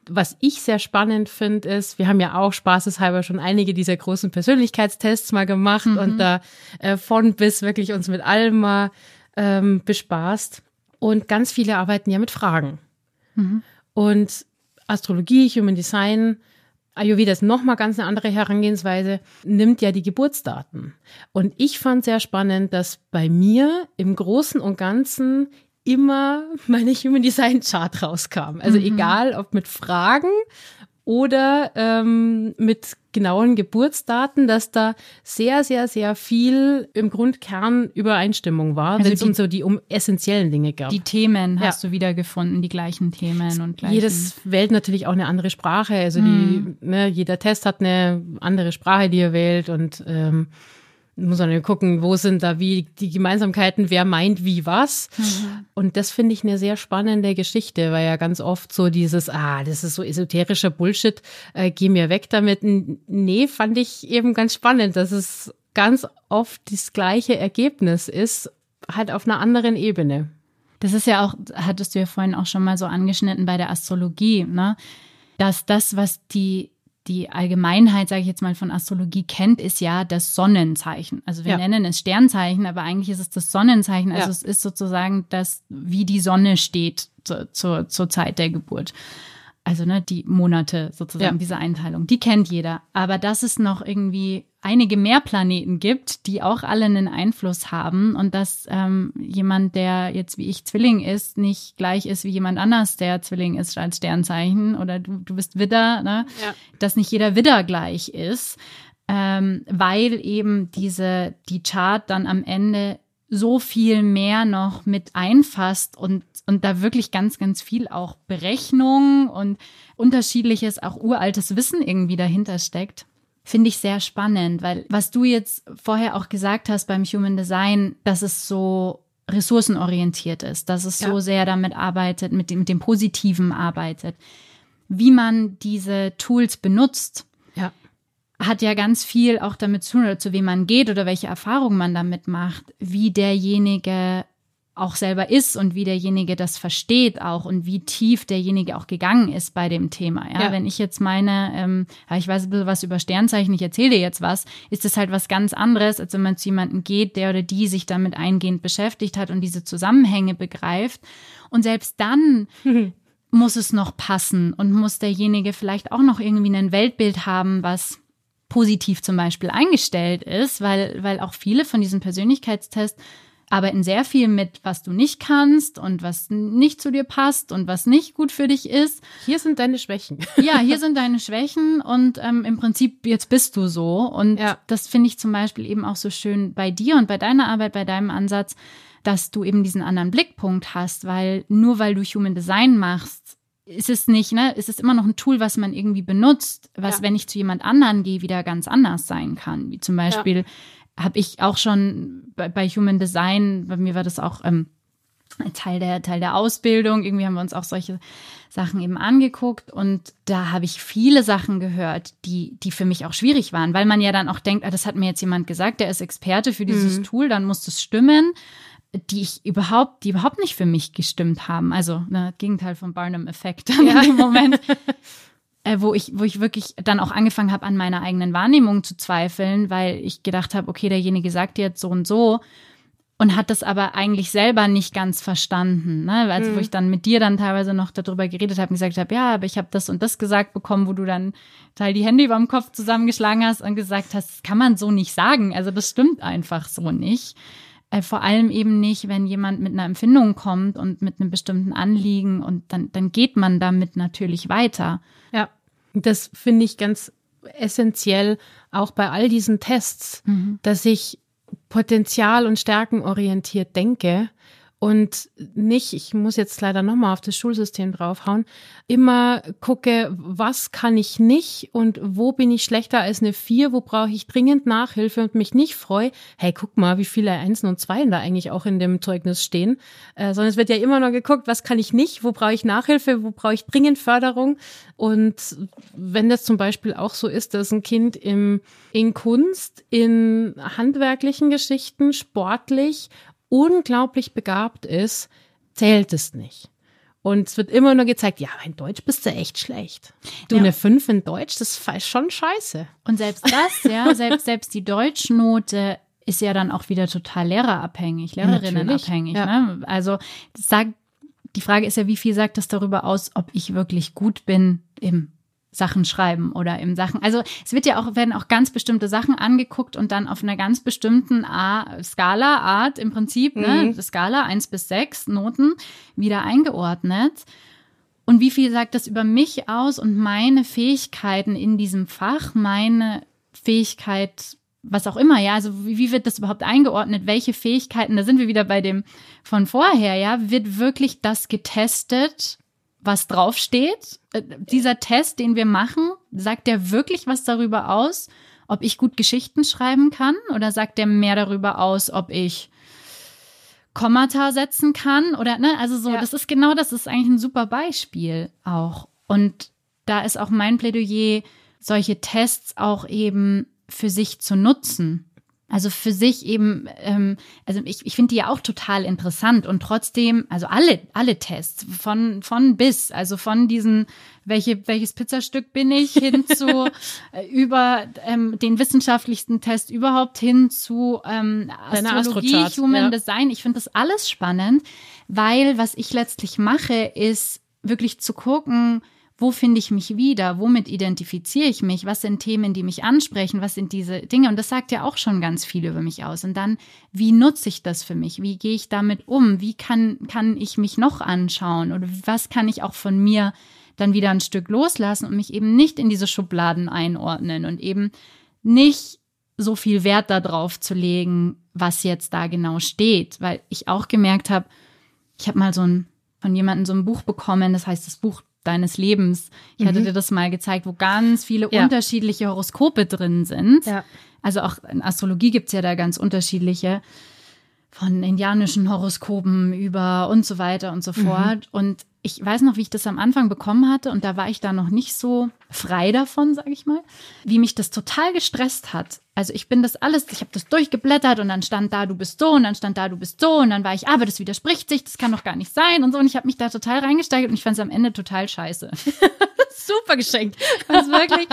Was ich sehr spannend finde, ist, wir haben ja auch spaßeshalber schon einige dieser großen Persönlichkeitstests mal gemacht mhm. und da äh, von bis wirklich uns mit allem mal ähm, bespaßt. Und ganz viele arbeiten ja mit Fragen. Mhm. Und Astrologie, Human Design Ayurveda ist nochmal ganz eine andere Herangehensweise, nimmt ja die Geburtsdaten. Und ich fand sehr spannend, dass bei mir im Großen und Ganzen immer meine Human Design Chart rauskam. Also mhm. egal, ob mit Fragen oder ähm, mit genauen Geburtsdaten, dass da sehr, sehr, sehr viel im Grundkern Übereinstimmung war, also wenn es um so die um essentiellen Dinge gab. Die Themen ja. hast du wiedergefunden, die gleichen Themen und gleichen. Jedes wählt natürlich auch eine andere Sprache. Also mhm. die, ne, jeder Test hat eine andere Sprache, die er wählt und ähm, muss man gucken, wo sind da wie die Gemeinsamkeiten, wer meint wie was. Mhm. Und das finde ich eine sehr spannende Geschichte, weil ja ganz oft so dieses, ah, das ist so esoterischer Bullshit, äh, geh mir weg damit. Nee, fand ich eben ganz spannend, dass es ganz oft das gleiche Ergebnis ist, halt auf einer anderen Ebene. Das ist ja auch, hattest du ja vorhin auch schon mal so angeschnitten bei der Astrologie, ne? Dass das, was die die Allgemeinheit, sage ich jetzt mal, von Astrologie kennt, ist ja das Sonnenzeichen. Also wir ja. nennen es Sternzeichen, aber eigentlich ist es das Sonnenzeichen. Also ja. es ist sozusagen das, wie die Sonne steht zu, zu, zur Zeit der Geburt also ne, die Monate sozusagen, ja. diese Einteilung, die kennt jeder. Aber dass es noch irgendwie einige mehr Planeten gibt, die auch alle einen Einfluss haben und dass ähm, jemand, der jetzt wie ich Zwilling ist, nicht gleich ist wie jemand anders, der Zwilling ist als Sternzeichen oder du, du bist Widder, ne? Ja. dass nicht jeder Widder gleich ist, ähm, weil eben diese, die Chart dann am Ende so viel mehr noch mit einfasst und, und da wirklich ganz, ganz viel auch Berechnung und unterschiedliches, auch uraltes Wissen irgendwie dahinter steckt. Finde ich sehr spannend, weil was du jetzt vorher auch gesagt hast beim Human Design, dass es so ressourcenorientiert ist, dass es ja. so sehr damit arbeitet, mit dem, mit dem Positiven arbeitet, wie man diese Tools benutzt. Hat ja ganz viel auch damit zu tun, zu wem man geht oder welche Erfahrungen man damit macht, wie derjenige auch selber ist und wie derjenige das versteht auch und wie tief derjenige auch gegangen ist bei dem Thema. Ja, ja. wenn ich jetzt meine, ähm, ja, ich weiß ein bisschen was über Sternzeichen, ich erzähle dir jetzt was, ist das halt was ganz anderes, als wenn man zu jemandem geht, der oder die sich damit eingehend beschäftigt hat und diese Zusammenhänge begreift. Und selbst dann muss es noch passen und muss derjenige vielleicht auch noch irgendwie ein Weltbild haben, was positiv zum Beispiel eingestellt ist, weil, weil auch viele von diesen Persönlichkeitstests arbeiten sehr viel mit, was du nicht kannst und was nicht zu dir passt und was nicht gut für dich ist. Hier sind deine Schwächen. Ja, hier sind deine Schwächen und ähm, im Prinzip jetzt bist du so. Und ja. das finde ich zum Beispiel eben auch so schön bei dir und bei deiner Arbeit, bei deinem Ansatz, dass du eben diesen anderen Blickpunkt hast, weil nur weil du Human Design machst, ist es nicht, ne? Ist es immer noch ein Tool, was man irgendwie benutzt, was, ja. wenn ich zu jemand anderen gehe, wieder ganz anders sein kann. Wie zum Beispiel ja. habe ich auch schon bei, bei, Human Design, bei mir war das auch ähm, Teil der, Teil der Ausbildung. Irgendwie haben wir uns auch solche Sachen eben angeguckt und da habe ich viele Sachen gehört, die, die für mich auch schwierig waren, weil man ja dann auch denkt, ah, das hat mir jetzt jemand gesagt, der ist Experte für dieses mhm. Tool, dann muss das stimmen die ich überhaupt, die überhaupt nicht für mich gestimmt haben. Also ne, Gegenteil vom Barnum-Effekt ja. in dem Moment, äh, wo ich, wo ich wirklich dann auch angefangen habe, an meiner eigenen Wahrnehmung zu zweifeln, weil ich gedacht habe, okay, derjenige sagt jetzt so und so und hat das aber eigentlich selber nicht ganz verstanden. Ne? Also mhm. wo ich dann mit dir dann teilweise noch darüber geredet habe und gesagt habe, ja, aber ich habe das und das gesagt bekommen, wo du dann Teil die Hände über dem Kopf zusammengeschlagen hast und gesagt hast, das kann man so nicht sagen. Also das stimmt einfach so nicht. Äh, vor allem eben nicht, wenn jemand mit einer Empfindung kommt und mit einem bestimmten Anliegen und dann, dann geht man damit natürlich weiter. Ja, das finde ich ganz essentiell auch bei all diesen Tests, mhm. dass ich potenzial- und stärkenorientiert denke und nicht, ich muss jetzt leider nochmal auf das Schulsystem draufhauen, immer gucke, was kann ich nicht und wo bin ich schlechter als eine vier, wo brauche ich dringend Nachhilfe und mich nicht freue, hey, guck mal, wie viele Einsen und Zweien da eigentlich auch in dem Zeugnis stehen, äh, sondern es wird ja immer noch geguckt, was kann ich nicht, wo brauche ich Nachhilfe, wo brauche ich dringend Förderung. Und wenn das zum Beispiel auch so ist, dass ein Kind im, in Kunst, in handwerklichen Geschichten, sportlich unglaublich begabt ist, zählt es nicht. Und es wird immer nur gezeigt, ja, in Deutsch bist du echt schlecht. Du, ja. eine 5 in Deutsch, das ist schon scheiße. Und selbst das, ja, selbst, selbst die Deutschnote ist ja dann auch wieder total lehrerabhängig, lehrerinnenabhängig. Ja. Ne? Also sag, die Frage ist ja, wie viel sagt das darüber aus, ob ich wirklich gut bin im Sachen schreiben oder im Sachen. Also es wird ja auch, werden auch ganz bestimmte Sachen angeguckt und dann auf einer ganz bestimmten A Skala, Art im Prinzip, ne, mhm. ne, Skala eins bis sechs Noten wieder eingeordnet. Und wie viel sagt das über mich aus und meine Fähigkeiten in diesem Fach, meine Fähigkeit, was auch immer, ja, also wie, wie wird das überhaupt eingeordnet? Welche Fähigkeiten, da sind wir wieder bei dem von vorher, ja, wird wirklich das getestet, was draufsteht. Äh, dieser Test, den wir machen, sagt der wirklich was darüber aus, ob ich gut Geschichten schreiben kann oder sagt der mehr darüber aus, ob ich Kommata setzen kann oder ne, also so, ja. das ist genau das, ist eigentlich ein super Beispiel auch. Und da ist auch mein Plädoyer, solche Tests auch eben für sich zu nutzen. Also für sich eben, ähm, also ich, ich finde die ja auch total interessant und trotzdem, also alle, alle Tests von, von bis, also von diesen, welche, welches Pizzastück bin ich, hin zu äh, über ähm, den wissenschaftlichsten Test überhaupt hin zu ähm, Astrologie, Human ja. Design. Ich finde das alles spannend, weil was ich letztlich mache, ist wirklich zu gucken, wo finde ich mich wieder, womit identifiziere ich mich, was sind Themen, die mich ansprechen, was sind diese Dinge. Und das sagt ja auch schon ganz viel über mich aus. Und dann, wie nutze ich das für mich? Wie gehe ich damit um? Wie kann, kann ich mich noch anschauen? Oder was kann ich auch von mir dann wieder ein Stück loslassen und mich eben nicht in diese Schubladen einordnen und eben nicht so viel Wert darauf zu legen, was jetzt da genau steht, weil ich auch gemerkt habe, ich habe mal so ein von jemandem so ein Buch bekommen, das heißt das Buch deines Lebens. Ich mhm. hatte dir das mal gezeigt, wo ganz viele ja. unterschiedliche Horoskope drin sind. Ja. Also auch in Astrologie gibt's ja da ganz unterschiedliche von indianischen Horoskopen über und so weiter und so mhm. fort. Und ich weiß noch, wie ich das am Anfang bekommen hatte und da war ich da noch nicht so frei davon, sage ich mal, wie mich das total gestresst hat. Also ich bin das alles, ich habe das durchgeblättert und dann stand da, du bist so und dann stand da, du bist so und dann war ich, aber das widerspricht sich, das kann doch gar nicht sein und so und ich habe mich da total reingesteigert und ich fand es am Ende total scheiße. Super geschenkt. Also wirklich,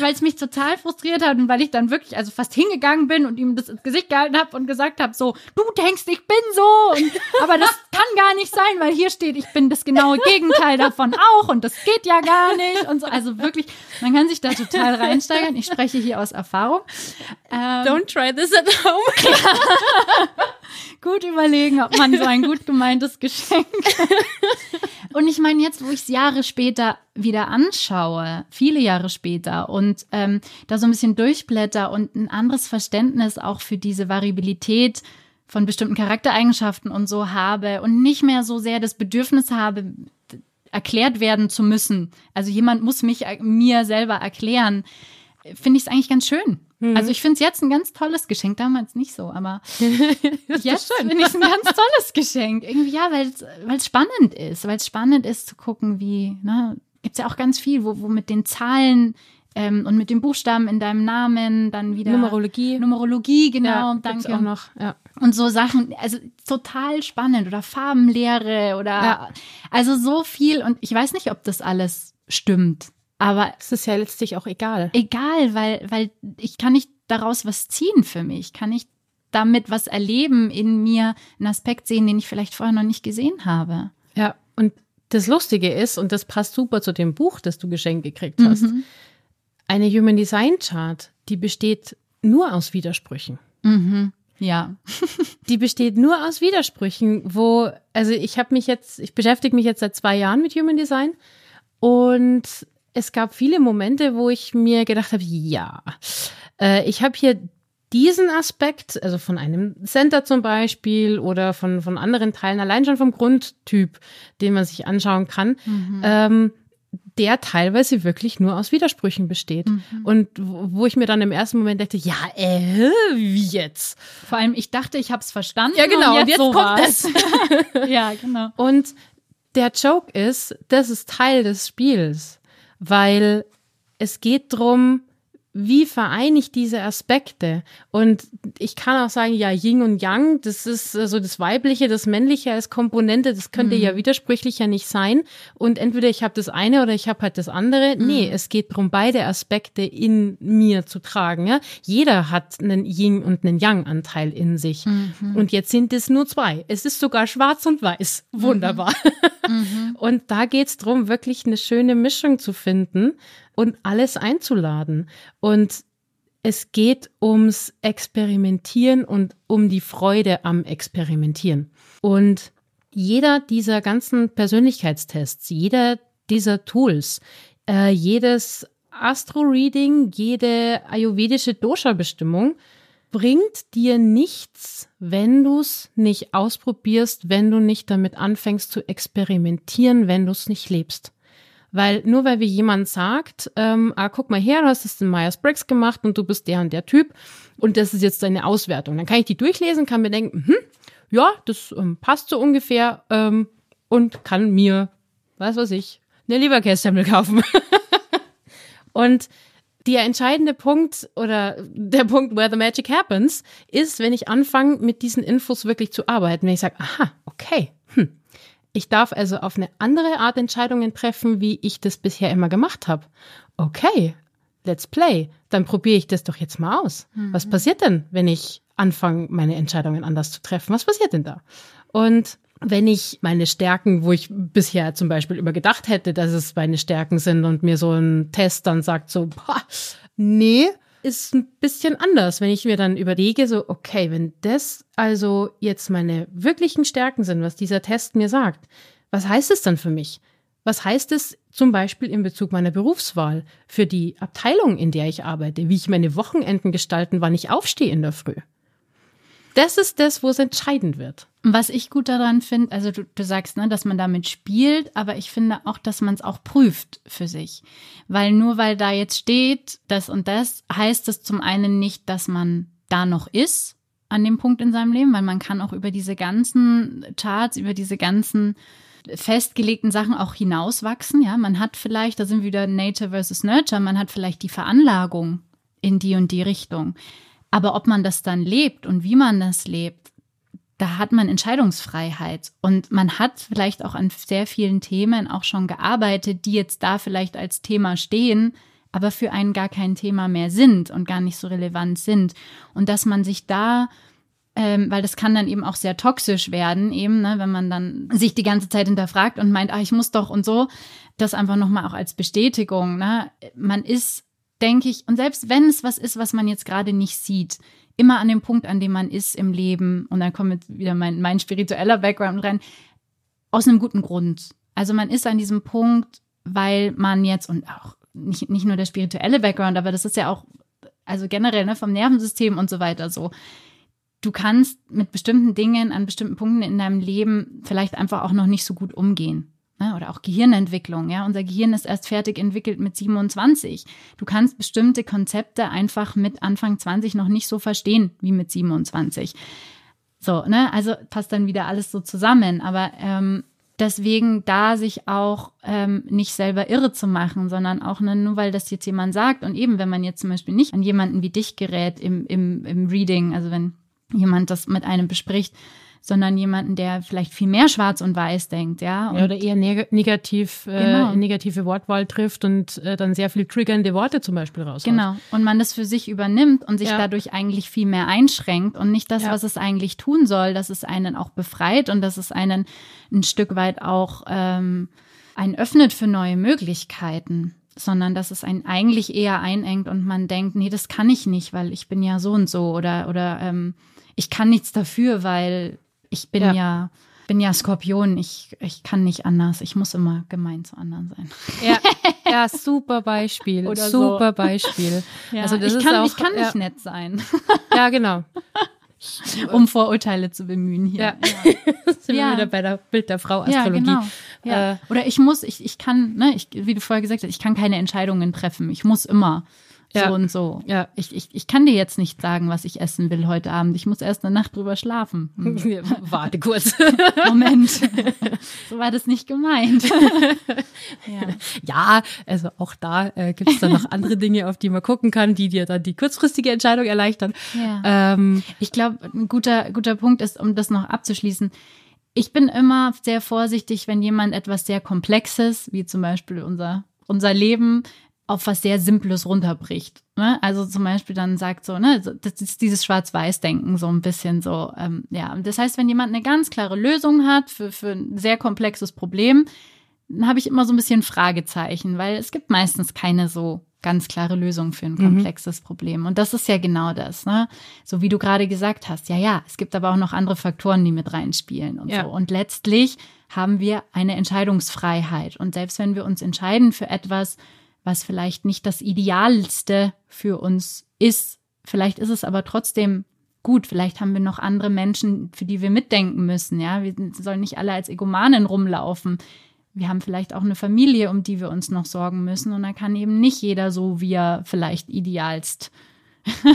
weil es mich total frustriert hat und weil ich dann wirklich also fast hingegangen bin und ihm das ins Gesicht gehalten habe und gesagt habe so, du denkst, ich bin so und, aber das kann gar nicht sein, weil hier steht, ich bin das genaue Gegenteil davon auch und das geht ja gar nicht und so. Also wirklich, man kann sich da total reinsteigern. Ich spreche hier aus Erfahrung. Ähm, Don't try this at home. gut überlegen, ob man so ein gut gemeintes Geschenk. und ich meine, jetzt, wo ich es Jahre später wieder anschaue, viele Jahre später, und ähm, da so ein bisschen durchblätter und ein anderes Verständnis auch für diese Variabilität von bestimmten Charaktereigenschaften und so habe und nicht mehr so sehr das Bedürfnis habe, erklärt werden zu müssen. Also jemand muss mich mir selber erklären, finde ich es eigentlich ganz schön Mhm. Also ich finde es jetzt ein ganz tolles Geschenk, damals nicht so, aber jetzt finde ich es ein ganz tolles Geschenk. Irgendwie ja, weil es spannend ist, weil es spannend ist zu gucken, wie, ne, gibt es ja auch ganz viel, wo, wo mit den Zahlen ähm, und mit den Buchstaben in deinem Namen dann wieder. Numerologie. Numerologie, genau, ja, danke. Auch noch, ja. Und so Sachen, also total spannend oder Farbenlehre oder ja. also so viel und ich weiß nicht, ob das alles stimmt. Aber es ist ja letztlich auch egal. Egal, weil, weil ich kann nicht daraus was ziehen für mich. Kann ich damit was erleben, in mir einen Aspekt sehen, den ich vielleicht vorher noch nicht gesehen habe. Ja, und das Lustige ist, und das passt super zu dem Buch, das du geschenkt gekriegt hast, mhm. eine Human Design Chart, die besteht nur aus Widersprüchen. Mhm. Ja. die besteht nur aus Widersprüchen, wo, also ich habe mich jetzt, ich beschäftige mich jetzt seit zwei Jahren mit Human Design und es gab viele Momente, wo ich mir gedacht habe, ja, äh, ich habe hier diesen Aspekt, also von einem Center zum Beispiel oder von, von anderen Teilen, allein schon vom Grundtyp, den man sich anschauen kann, mhm. ähm, der teilweise wirklich nur aus Widersprüchen besteht. Mhm. Und wo ich mir dann im ersten Moment dachte, ja, äh, wie jetzt? Vor allem, ich dachte, ich habe es verstanden. Ja, genau. Und jetzt, jetzt so kommt es. ja, genau. Und der Joke ist, das ist Teil des Spiels weil es geht drum, wie vereine ich diese Aspekte? Und ich kann auch sagen, ja, Yin und Yang, das ist so also das Weibliche, das Männliche als Komponente, das könnte mhm. ja widersprüchlicher nicht sein. Und entweder ich habe das eine oder ich habe halt das andere. Mhm. Nee, es geht darum, beide Aspekte in mir zu tragen. Ja? Jeder hat einen Yin und einen Yang-Anteil in sich. Mhm. Und jetzt sind es nur zwei. Es ist sogar schwarz und weiß. Mhm. Wunderbar. Mhm. Und da geht's drum, wirklich eine schöne Mischung zu finden und alles einzuladen. Und es geht ums Experimentieren und um die Freude am Experimentieren. Und jeder dieser ganzen Persönlichkeitstests, jeder dieser Tools, äh, jedes Astro-Reading, jede ayurvedische Dosha-Bestimmung bringt dir nichts, wenn du es nicht ausprobierst, wenn du nicht damit anfängst zu experimentieren, wenn du es nicht lebst. Weil nur weil mir jemand sagt, ähm, ah, guck mal her, du hast es in Myers-Briggs gemacht und du bist der und der Typ und das ist jetzt deine Auswertung. Dann kann ich die durchlesen, kann mir denken, hm, ja, das ähm, passt so ungefähr ähm, und kann mir, was weiß ich, eine Leberkässemmel kaufen. und der entscheidende Punkt oder der Punkt, where the magic happens, ist, wenn ich anfange, mit diesen Infos wirklich zu arbeiten. Wenn ich sage, aha, okay, hm, ich darf also auf eine andere Art Entscheidungen treffen, wie ich das bisher immer gemacht habe. Okay, let's play. Dann probiere ich das doch jetzt mal aus. Mhm. Was passiert denn, wenn ich anfange, meine Entscheidungen anders zu treffen? Was passiert denn da? Und wenn ich meine Stärken, wo ich bisher zum Beispiel übergedacht hätte, dass es meine Stärken sind und mir so ein Test dann sagt so, boah, nee, ist ein bisschen anders, wenn ich mir dann überlege, so, okay, wenn das also jetzt meine wirklichen Stärken sind, was dieser Test mir sagt, was heißt es dann für mich? Was heißt es zum Beispiel in Bezug meiner Berufswahl für die Abteilung, in der ich arbeite, wie ich meine Wochenenden gestalten, wann ich aufstehe in der Früh? Das ist das, wo es entscheidend wird. Was ich gut daran finde, also du, du sagst, ne, dass man damit spielt, aber ich finde auch, dass man es auch prüft für sich. Weil nur weil da jetzt steht, das und das, heißt es zum einen nicht, dass man da noch ist an dem Punkt in seinem Leben, weil man kann auch über diese ganzen Charts, über diese ganzen festgelegten Sachen auch hinauswachsen. Ja, man hat vielleicht, da sind wir wieder Nature versus Nurture, man hat vielleicht die Veranlagung in die und die Richtung. Aber ob man das dann lebt und wie man das lebt, da hat man Entscheidungsfreiheit. Und man hat vielleicht auch an sehr vielen Themen auch schon gearbeitet, die jetzt da vielleicht als Thema stehen, aber für einen gar kein Thema mehr sind und gar nicht so relevant sind. Und dass man sich da ähm, weil das kann dann eben auch sehr toxisch werden, eben, ne, wenn man dann sich die ganze Zeit hinterfragt und meint, ah, ich muss doch und so, das einfach nochmal auch als Bestätigung, ne, man ist denke ich, und selbst wenn es was ist, was man jetzt gerade nicht sieht, immer an dem Punkt, an dem man ist im Leben, und dann kommt jetzt wieder mein, mein spiritueller Background rein, aus einem guten Grund. Also man ist an diesem Punkt, weil man jetzt, und auch nicht, nicht nur der spirituelle Background, aber das ist ja auch, also generell ne, vom Nervensystem und so weiter so. Du kannst mit bestimmten Dingen an bestimmten Punkten in deinem Leben vielleicht einfach auch noch nicht so gut umgehen. Ne? Oder auch Gehirnentwicklung. Ja, unser Gehirn ist erst fertig entwickelt mit 27. Du kannst bestimmte Konzepte einfach mit Anfang 20 noch nicht so verstehen wie mit 27. So, ne, also passt dann wieder alles so zusammen. Aber ähm, deswegen da sich auch ähm, nicht selber irre zu machen, sondern auch ne, nur weil das jetzt jemand sagt und eben, wenn man jetzt zum Beispiel nicht an jemanden wie dich gerät im, im, im Reading, also wenn jemand das mit einem bespricht, sondern jemanden, der vielleicht viel mehr schwarz und weiß denkt, ja. ja oder eher neg negativ, äh, genau. äh, negative Wortwahl trifft und äh, dann sehr viel triggernde Worte zum Beispiel raushaut. Genau. Und man das für sich übernimmt und sich ja. dadurch eigentlich viel mehr einschränkt und nicht das, ja. was es eigentlich tun soll, dass es einen auch befreit und dass es einen ein Stück weit auch ähm, einen öffnet für neue Möglichkeiten sondern dass es einen eigentlich eher einengt und man denkt, nee, das kann ich nicht, weil ich bin ja so und so oder oder ähm, ich kann nichts dafür, weil ich bin ja, ja bin ja Skorpion, ich, ich kann nicht anders. Ich muss immer gemein zu anderen sein. Ja, ja super Beispiel. Oder super so. Beispiel. Ja, also das ich, kann, auch, ich kann nicht nett sein. Ja, genau. um Vorurteile zu bemühen hier. Ja, ja. sind wir wieder bei der Bild der Frau Astrologie. Ja, genau. Ja. Äh, Oder ich muss, ich, ich kann, ne, ich, wie du vorher gesagt hast, ich kann keine Entscheidungen treffen. Ich muss immer ja. so und so. Ja. Ich, ich, ich kann dir jetzt nicht sagen, was ich essen will heute Abend. Ich muss erst eine Nacht drüber schlafen. Hm. Warte kurz. Moment. so war das nicht gemeint. ja. ja, also auch da äh, gibt es dann noch andere Dinge, auf die man gucken kann, die dir dann die kurzfristige Entscheidung erleichtern. Ja. Ähm, ich glaube, ein guter, guter Punkt ist, um das noch abzuschließen, ich bin immer sehr vorsichtig, wenn jemand etwas sehr Komplexes, wie zum Beispiel unser, unser Leben, auf was sehr Simples runterbricht. Ne? Also zum Beispiel dann sagt so, ne, das ist dieses Schwarz-Weiß-Denken so ein bisschen so, ähm, ja. Das heißt, wenn jemand eine ganz klare Lösung hat für, für ein sehr komplexes Problem, dann habe ich immer so ein bisschen Fragezeichen, weil es gibt meistens keine so ganz klare Lösung für ein mhm. komplexes mhm. Problem. Und das ist ja genau das, ne? So wie du gerade gesagt hast, ja, ja, es gibt aber auch noch andere Faktoren, die mit reinspielen und ja. so. Und letztlich haben wir eine Entscheidungsfreiheit. Und selbst wenn wir uns entscheiden für etwas, was vielleicht nicht das Idealste für uns ist. Vielleicht ist es aber trotzdem gut. Vielleicht haben wir noch andere Menschen, für die wir mitdenken müssen. Ja, wir sollen nicht alle als Egomanen rumlaufen. Wir haben vielleicht auch eine Familie, um die wir uns noch sorgen müssen. Und da kann eben nicht jeder so, wie er vielleicht idealst.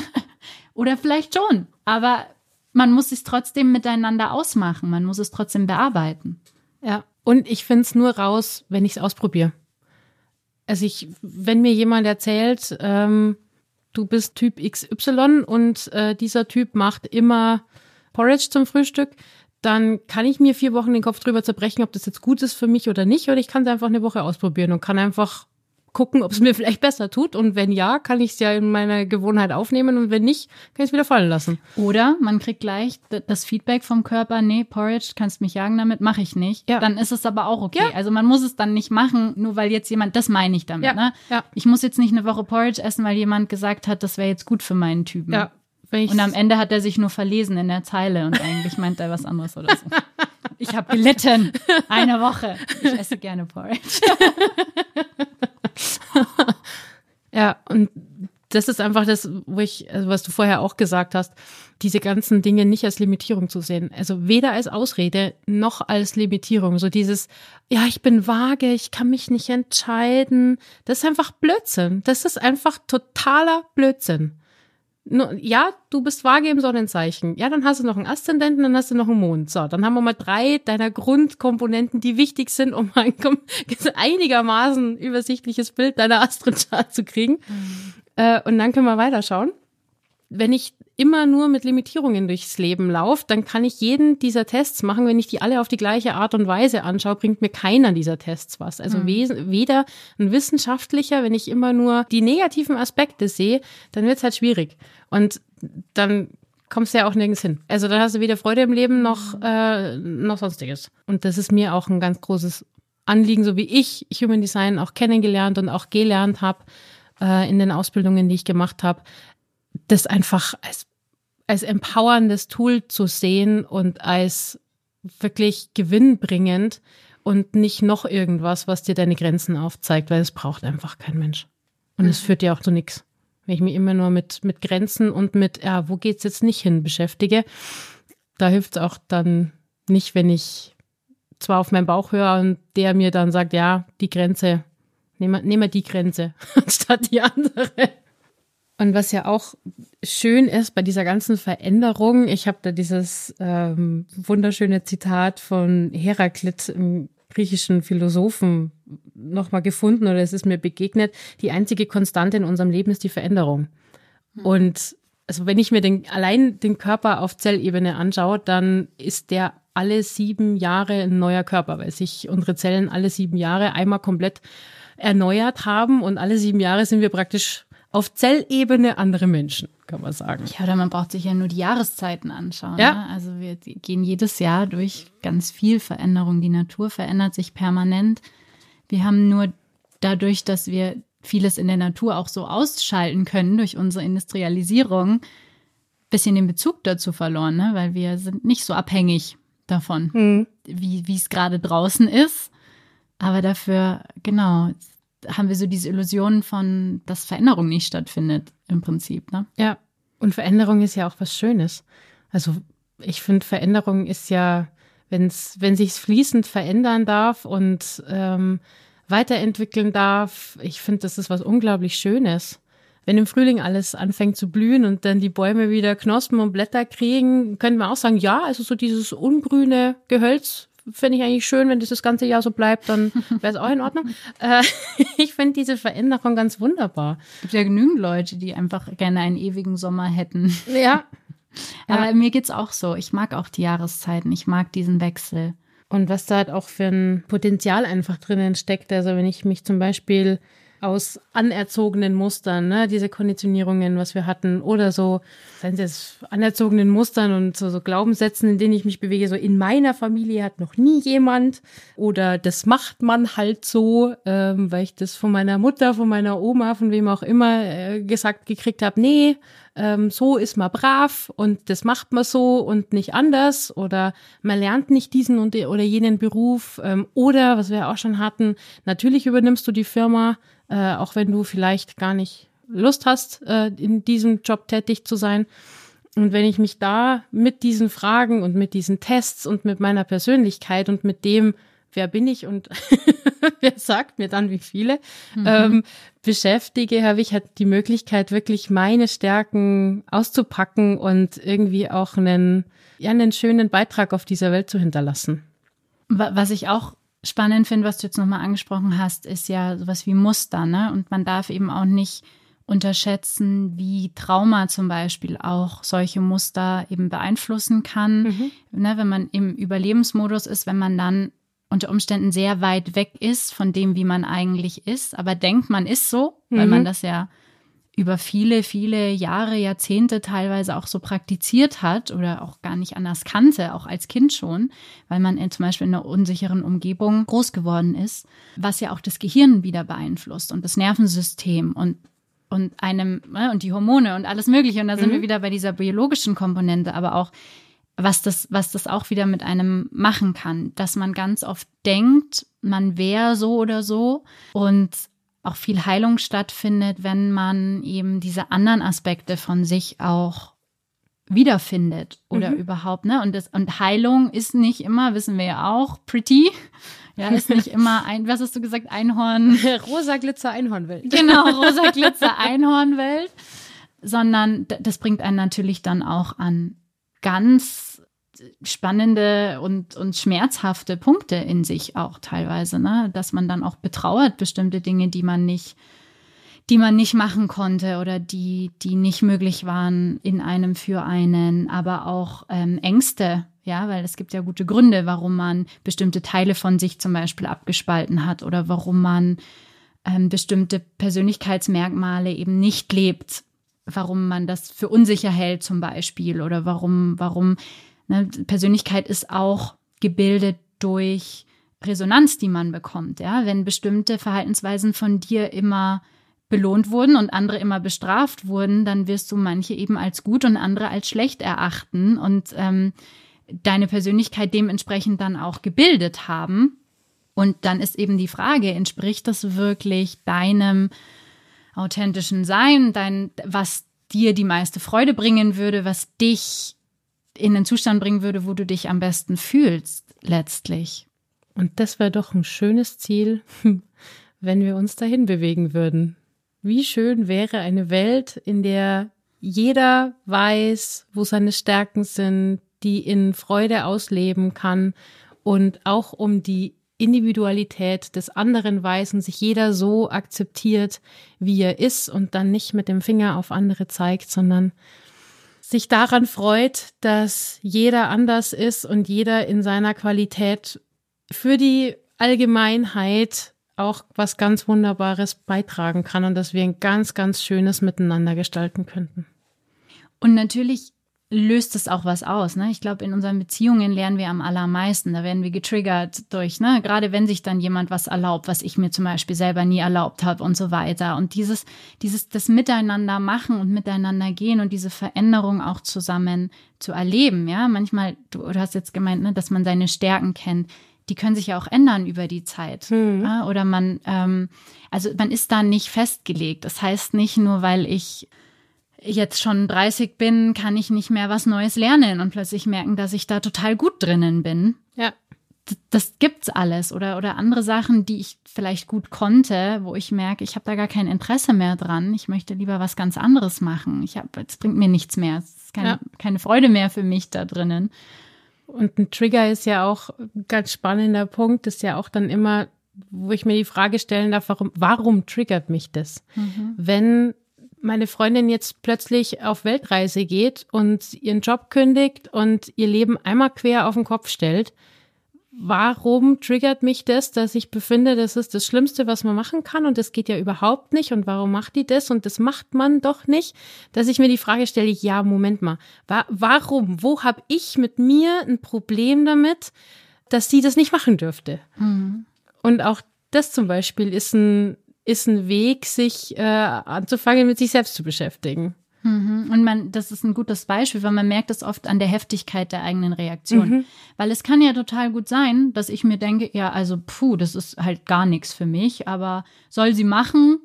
Oder vielleicht schon. Aber man muss es trotzdem miteinander ausmachen. Man muss es trotzdem bearbeiten. Ja. Und ich finde es nur raus, wenn ich es ausprobiere. Also ich, wenn mir jemand erzählt, ähm, du bist Typ XY und äh, dieser Typ macht immer Porridge zum Frühstück, dann kann ich mir vier Wochen den Kopf drüber zerbrechen, ob das jetzt gut ist für mich oder nicht. Oder ich kann es einfach eine Woche ausprobieren und kann einfach gucken, ob es mir vielleicht besser tut. Und wenn ja, kann ich es ja in meine Gewohnheit aufnehmen. Und wenn nicht, kann ich es wieder fallen lassen. Oder man kriegt gleich das Feedback vom Körper, nee, Porridge, kannst mich jagen damit, mache ich nicht. Ja. Dann ist es aber auch okay. Ja. Also man muss es dann nicht machen, nur weil jetzt jemand, das meine ich damit. Ja. Ne? Ich muss jetzt nicht eine Woche Porridge essen, weil jemand gesagt hat, das wäre jetzt gut für meinen Typen. Ja. Und am Ende hat er sich nur verlesen in der Zeile und eigentlich meint er was anderes oder so. Ich habe gelitten. Eine Woche. Ich esse gerne Porridge. ja, und das ist einfach das, wo ich, also was du vorher auch gesagt hast, diese ganzen Dinge nicht als Limitierung zu sehen. Also weder als Ausrede noch als Limitierung. So dieses, ja, ich bin vage, ich kann mich nicht entscheiden. Das ist einfach Blödsinn. Das ist einfach totaler Blödsinn ja, du bist vage im Sonnenzeichen. Ja, dann hast du noch einen Aszendenten, dann hast du noch einen Mond. So, dann haben wir mal drei deiner Grundkomponenten, die wichtig sind, um ein einigermaßen übersichtliches Bild deiner Astrochart zu kriegen. Mhm. Äh, und dann können wir weiterschauen wenn ich immer nur mit Limitierungen durchs Leben laufe, dann kann ich jeden dieser Tests machen. Wenn ich die alle auf die gleiche Art und Weise anschaue, bringt mir keiner dieser Tests was. Also mhm. weder ein wissenschaftlicher, wenn ich immer nur die negativen Aspekte sehe, dann wird es halt schwierig. Und dann kommst du ja auch nirgends hin. Also dann hast du weder Freude im Leben noch, äh, noch sonstiges. Und das ist mir auch ein ganz großes Anliegen, so wie ich Human Design auch kennengelernt und auch gelernt habe äh, in den Ausbildungen, die ich gemacht habe, das einfach als, als empowerndes Tool zu sehen und als wirklich gewinnbringend und nicht noch irgendwas, was dir deine Grenzen aufzeigt, weil es braucht einfach kein Mensch. Und es mhm. führt ja auch zu nichts. Wenn ich mich immer nur mit, mit Grenzen und mit, ja, wo geht's jetzt nicht hin beschäftige, da hilft es auch dann nicht, wenn ich zwar auf meinen Bauch höre und der mir dann sagt, ja, die Grenze, nehmen wir, wir die Grenze statt die andere. Und was ja auch schön ist bei dieser ganzen Veränderung, ich habe da dieses ähm, wunderschöne Zitat von Heraklit im griechischen Philosophen nochmal gefunden oder es ist mir begegnet. Die einzige Konstante in unserem Leben ist die Veränderung. Mhm. Und also wenn ich mir den, allein den Körper auf Zellebene anschaue, dann ist der alle sieben Jahre ein neuer Körper, weil sich unsere Zellen alle sieben Jahre einmal komplett erneuert haben und alle sieben Jahre sind wir praktisch auf Zellebene andere Menschen, kann man sagen. Ja, oder man braucht sich ja nur die Jahreszeiten anschauen. Ja. Ne? Also wir gehen jedes Jahr durch ganz viel Veränderung. Die Natur verändert sich permanent. Wir haben nur dadurch, dass wir vieles in der Natur auch so ausschalten können durch unsere Industrialisierung, bisschen den Bezug dazu verloren, ne? weil wir sind nicht so abhängig davon, hm. wie es gerade draußen ist. Aber dafür, genau, haben wir so diese Illusion von, dass Veränderung nicht stattfindet, im Prinzip. Ne? Ja, und Veränderung ist ja auch was Schönes. Also ich finde, Veränderung ist ja, wenn's, wenn sich's fließend verändern darf und ähm, weiterentwickeln darf, ich finde, das ist was unglaublich Schönes. Wenn im Frühling alles anfängt zu blühen und dann die Bäume wieder Knospen und Blätter kriegen, können wir auch sagen, ja, also so dieses ungrüne Gehölz finde ich eigentlich schön, wenn das das ganze Jahr so bleibt, dann wäre es auch in Ordnung. äh, ich finde diese Veränderung ganz wunderbar. Es gibt ja genügend Leute, die einfach gerne einen ewigen Sommer hätten. Ja. Aber ja. mir geht's auch so. Ich mag auch die Jahreszeiten. Ich mag diesen Wechsel. Und was da halt auch für ein Potenzial einfach drinnen steckt. Also wenn ich mich zum Beispiel aus anerzogenen Mustern, ne, diese Konditionierungen, was wir hatten, oder so, seien es jetzt anerzogenen Mustern und so, so Glaubenssätzen, in denen ich mich bewege, so in meiner Familie hat noch nie jemand oder das macht man halt so, ähm, weil ich das von meiner Mutter, von meiner Oma, von wem auch immer äh, gesagt gekriegt habe, nee, ähm, so ist man brav und das macht man so und nicht anders oder man lernt nicht diesen und oder jenen Beruf ähm, oder was wir auch schon hatten, natürlich übernimmst du die Firma, äh, auch wenn du vielleicht gar nicht Lust hast, äh, in diesem Job tätig zu sein. Und wenn ich mich da mit diesen Fragen und mit diesen Tests und mit meiner Persönlichkeit und mit dem, wer bin ich und wer sagt mir dann wie viele, mhm. ähm, beschäftige, habe ich halt die Möglichkeit, wirklich meine Stärken auszupacken und irgendwie auch einen, ja, einen schönen Beitrag auf dieser Welt zu hinterlassen. Was ich auch spannend finde, was du jetzt nochmal angesprochen hast, ist ja sowas wie Muster, ne? Und man darf eben auch nicht unterschätzen, wie Trauma zum Beispiel auch solche Muster eben beeinflussen kann. Mhm. Ne, wenn man im Überlebensmodus ist, wenn man dann unter Umständen sehr weit weg ist von dem, wie man eigentlich ist, aber denkt, man ist so, weil mhm. man das ja über viele, viele Jahre, Jahrzehnte teilweise auch so praktiziert hat oder auch gar nicht anders kannte, auch als Kind schon, weil man in, zum Beispiel in einer unsicheren Umgebung groß geworden ist, was ja auch das Gehirn wieder beeinflusst und das Nervensystem und und einem ne, und die Hormone und alles Mögliche. Und da sind mhm. wir wieder bei dieser biologischen Komponente, aber auch was das, was das auch wieder mit einem machen kann, dass man ganz oft denkt, man wäre so oder so und auch viel Heilung stattfindet, wenn man eben diese anderen Aspekte von sich auch wiederfindet oder mhm. überhaupt, ne? Und das, und Heilung ist nicht immer, wissen wir ja auch, pretty. Ja, ist nicht immer ein, was hast du gesagt, Einhorn? rosa Glitzer Einhornwelt. Genau, rosa Glitzer Einhornwelt. Sondern das bringt einen natürlich dann auch an ganz spannende und, und schmerzhafte Punkte in sich auch teilweise, ne? Dass man dann auch betrauert bestimmte Dinge, die man nicht, die man nicht machen konnte oder die, die nicht möglich waren in einem für einen, aber auch ähm, Ängste, ja, weil es gibt ja gute Gründe, warum man bestimmte Teile von sich zum Beispiel abgespalten hat oder warum man ähm, bestimmte Persönlichkeitsmerkmale eben nicht lebt, warum man das für unsicher hält zum Beispiel oder warum, warum Ne, Persönlichkeit ist auch gebildet durch Resonanz, die man bekommt. Ja, wenn bestimmte Verhaltensweisen von dir immer belohnt wurden und andere immer bestraft wurden, dann wirst du manche eben als gut und andere als schlecht erachten und ähm, deine Persönlichkeit dementsprechend dann auch gebildet haben. Und dann ist eben die Frage, entspricht das wirklich deinem authentischen Sein, dein, was dir die meiste Freude bringen würde, was dich in den Zustand bringen würde, wo du dich am besten fühlst, letztlich. Und das wäre doch ein schönes Ziel, wenn wir uns dahin bewegen würden. Wie schön wäre eine Welt, in der jeder weiß, wo seine Stärken sind, die in Freude ausleben kann und auch um die Individualität des anderen weiß und sich jeder so akzeptiert, wie er ist und dann nicht mit dem Finger auf andere zeigt, sondern sich daran freut, dass jeder anders ist und jeder in seiner Qualität für die Allgemeinheit auch was ganz Wunderbares beitragen kann und dass wir ein ganz, ganz schönes Miteinander gestalten könnten. Und natürlich löst es auch was aus. Ne? Ich glaube, in unseren Beziehungen lernen wir am allermeisten. Da werden wir getriggert durch, ne? gerade wenn sich dann jemand was erlaubt, was ich mir zum Beispiel selber nie erlaubt habe und so weiter. Und dieses, dieses, das Miteinander machen und miteinander gehen und diese Veränderung auch zusammen zu erleben. Ja, manchmal, du, du hast jetzt gemeint, ne, dass man seine Stärken kennt. Die können sich ja auch ändern über die Zeit. Mhm. Ja? Oder man, ähm, also man ist da nicht festgelegt. Das heißt nicht nur, weil ich jetzt schon 30 bin, kann ich nicht mehr was Neues lernen und plötzlich merken, dass ich da total gut drinnen bin. Ja. Das, das gibt's alles oder oder andere Sachen, die ich vielleicht gut konnte, wo ich merke, ich habe da gar kein Interesse mehr dran. Ich möchte lieber was ganz anderes machen. Ich habe, es bringt mir nichts mehr. Es ist keine, ja. keine Freude mehr für mich da drinnen. Und ein Trigger ist ja auch ein ganz spannender Punkt, ist ja auch dann immer, wo ich mir die Frage stellen darf, warum, warum triggert mich das? Mhm. Wenn meine Freundin jetzt plötzlich auf Weltreise geht und ihren Job kündigt und ihr Leben einmal quer auf den Kopf stellt, warum triggert mich das, dass ich befinde, das ist das Schlimmste, was man machen kann und das geht ja überhaupt nicht und warum macht die das und das macht man doch nicht, dass ich mir die Frage stelle, ja, Moment mal, wa warum, wo habe ich mit mir ein Problem damit, dass sie das nicht machen dürfte? Mhm. Und auch das zum Beispiel ist ein ist ein Weg, sich äh, anzufangen, mit sich selbst zu beschäftigen. Mhm. Und man, das ist ein gutes Beispiel, weil man merkt es oft an der Heftigkeit der eigenen Reaktion. Mhm. Weil es kann ja total gut sein, dass ich mir denke, ja, also puh, das ist halt gar nichts für mich, aber soll sie machen.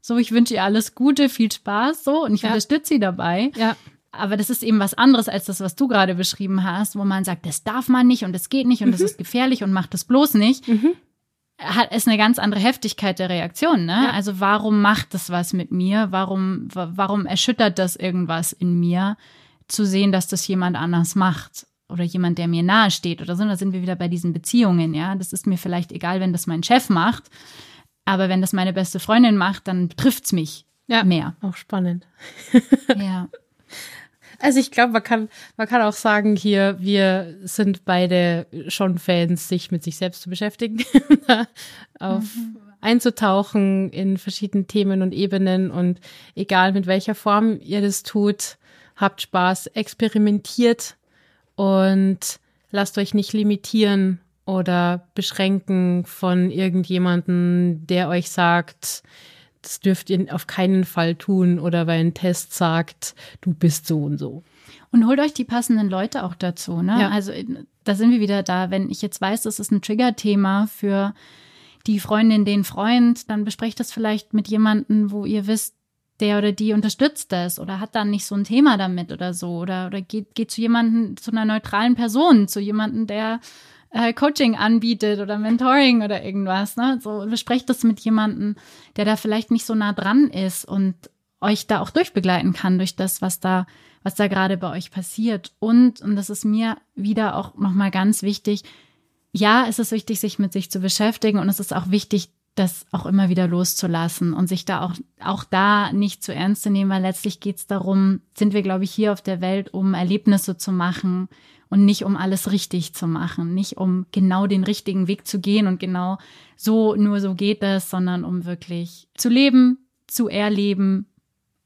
So, ich wünsche ihr alles Gute, viel Spaß, so, und ich ja. unterstütze sie dabei. Ja. Aber das ist eben was anderes als das, was du gerade beschrieben hast, wo man sagt, das darf man nicht und das geht nicht und mhm. das ist gefährlich und macht das bloß nicht. Mhm hat ist eine ganz andere Heftigkeit der Reaktion, ne? Ja. Also warum macht das was mit mir? Warum warum erschüttert das irgendwas in mir zu sehen, dass das jemand anders macht oder jemand, der mir nahe steht oder so? Da sind wir wieder bei diesen Beziehungen, ja? Das ist mir vielleicht egal, wenn das mein Chef macht, aber wenn das meine beste Freundin macht, dann trifft's mich ja, mehr. Auch spannend. ja. Also ich glaube, man kann, man kann auch sagen, hier, wir sind beide schon Fans, sich mit sich selbst zu beschäftigen, auf mhm. einzutauchen in verschiedenen Themen und Ebenen und egal mit welcher Form ihr das tut, habt Spaß, experimentiert und lasst euch nicht limitieren oder beschränken von irgendjemanden, der euch sagt, das dürft ihr auf keinen Fall tun oder weil ein Test sagt, du bist so und so. Und holt euch die passenden Leute auch dazu. Ne? Ja. Also da sind wir wieder da. Wenn ich jetzt weiß, das ist ein Trigger-Thema für die Freundin, den Freund, dann besprecht das vielleicht mit jemandem, wo ihr wisst, der oder die unterstützt das oder hat dann nicht so ein Thema damit oder so. Oder, oder geht, geht zu jemandem, zu einer neutralen Person, zu jemandem, der äh, Coaching anbietet oder Mentoring oder irgendwas. Ne? So besprecht das mit jemandem, der da vielleicht nicht so nah dran ist und euch da auch durchbegleiten kann durch das, was da, was da gerade bei euch passiert. Und, und das ist mir wieder auch nochmal ganz wichtig, ja, es ist wichtig, sich mit sich zu beschäftigen und es ist auch wichtig, das auch immer wieder loszulassen und sich da auch, auch da nicht zu ernst zu nehmen, weil letztlich geht es darum, sind wir, glaube ich, hier auf der Welt, um Erlebnisse zu machen, und nicht um alles richtig zu machen, nicht um genau den richtigen Weg zu gehen und genau so, nur so geht es, sondern um wirklich zu leben, zu erleben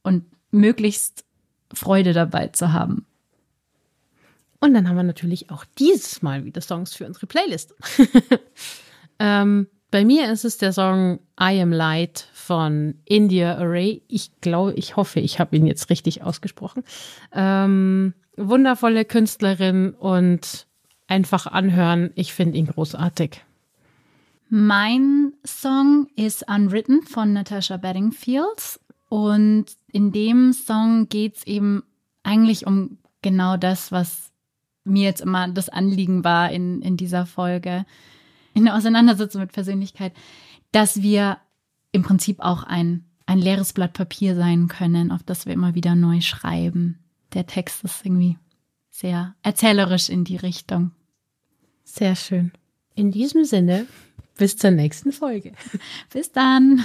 und möglichst Freude dabei zu haben. Und dann haben wir natürlich auch dieses Mal wieder Songs für unsere Playlist. ähm, bei mir ist es der Song I Am Light von India Array. Ich glaube, ich hoffe, ich habe ihn jetzt richtig ausgesprochen. Ähm, wundervolle Künstlerin und einfach anhören. Ich finde ihn großartig. Mein Song ist Unwritten von Natasha Bedingfield. Und in dem Song geht es eben eigentlich um genau das, was mir jetzt immer das Anliegen war in, in dieser Folge. in der Auseinandersetzung mit Persönlichkeit, dass wir im Prinzip auch ein, ein leeres Blatt Papier sein können, auf das wir immer wieder neu schreiben. Der Text ist irgendwie sehr erzählerisch in die Richtung. Sehr schön. In diesem Sinne, bis zur nächsten Folge. Bis dann.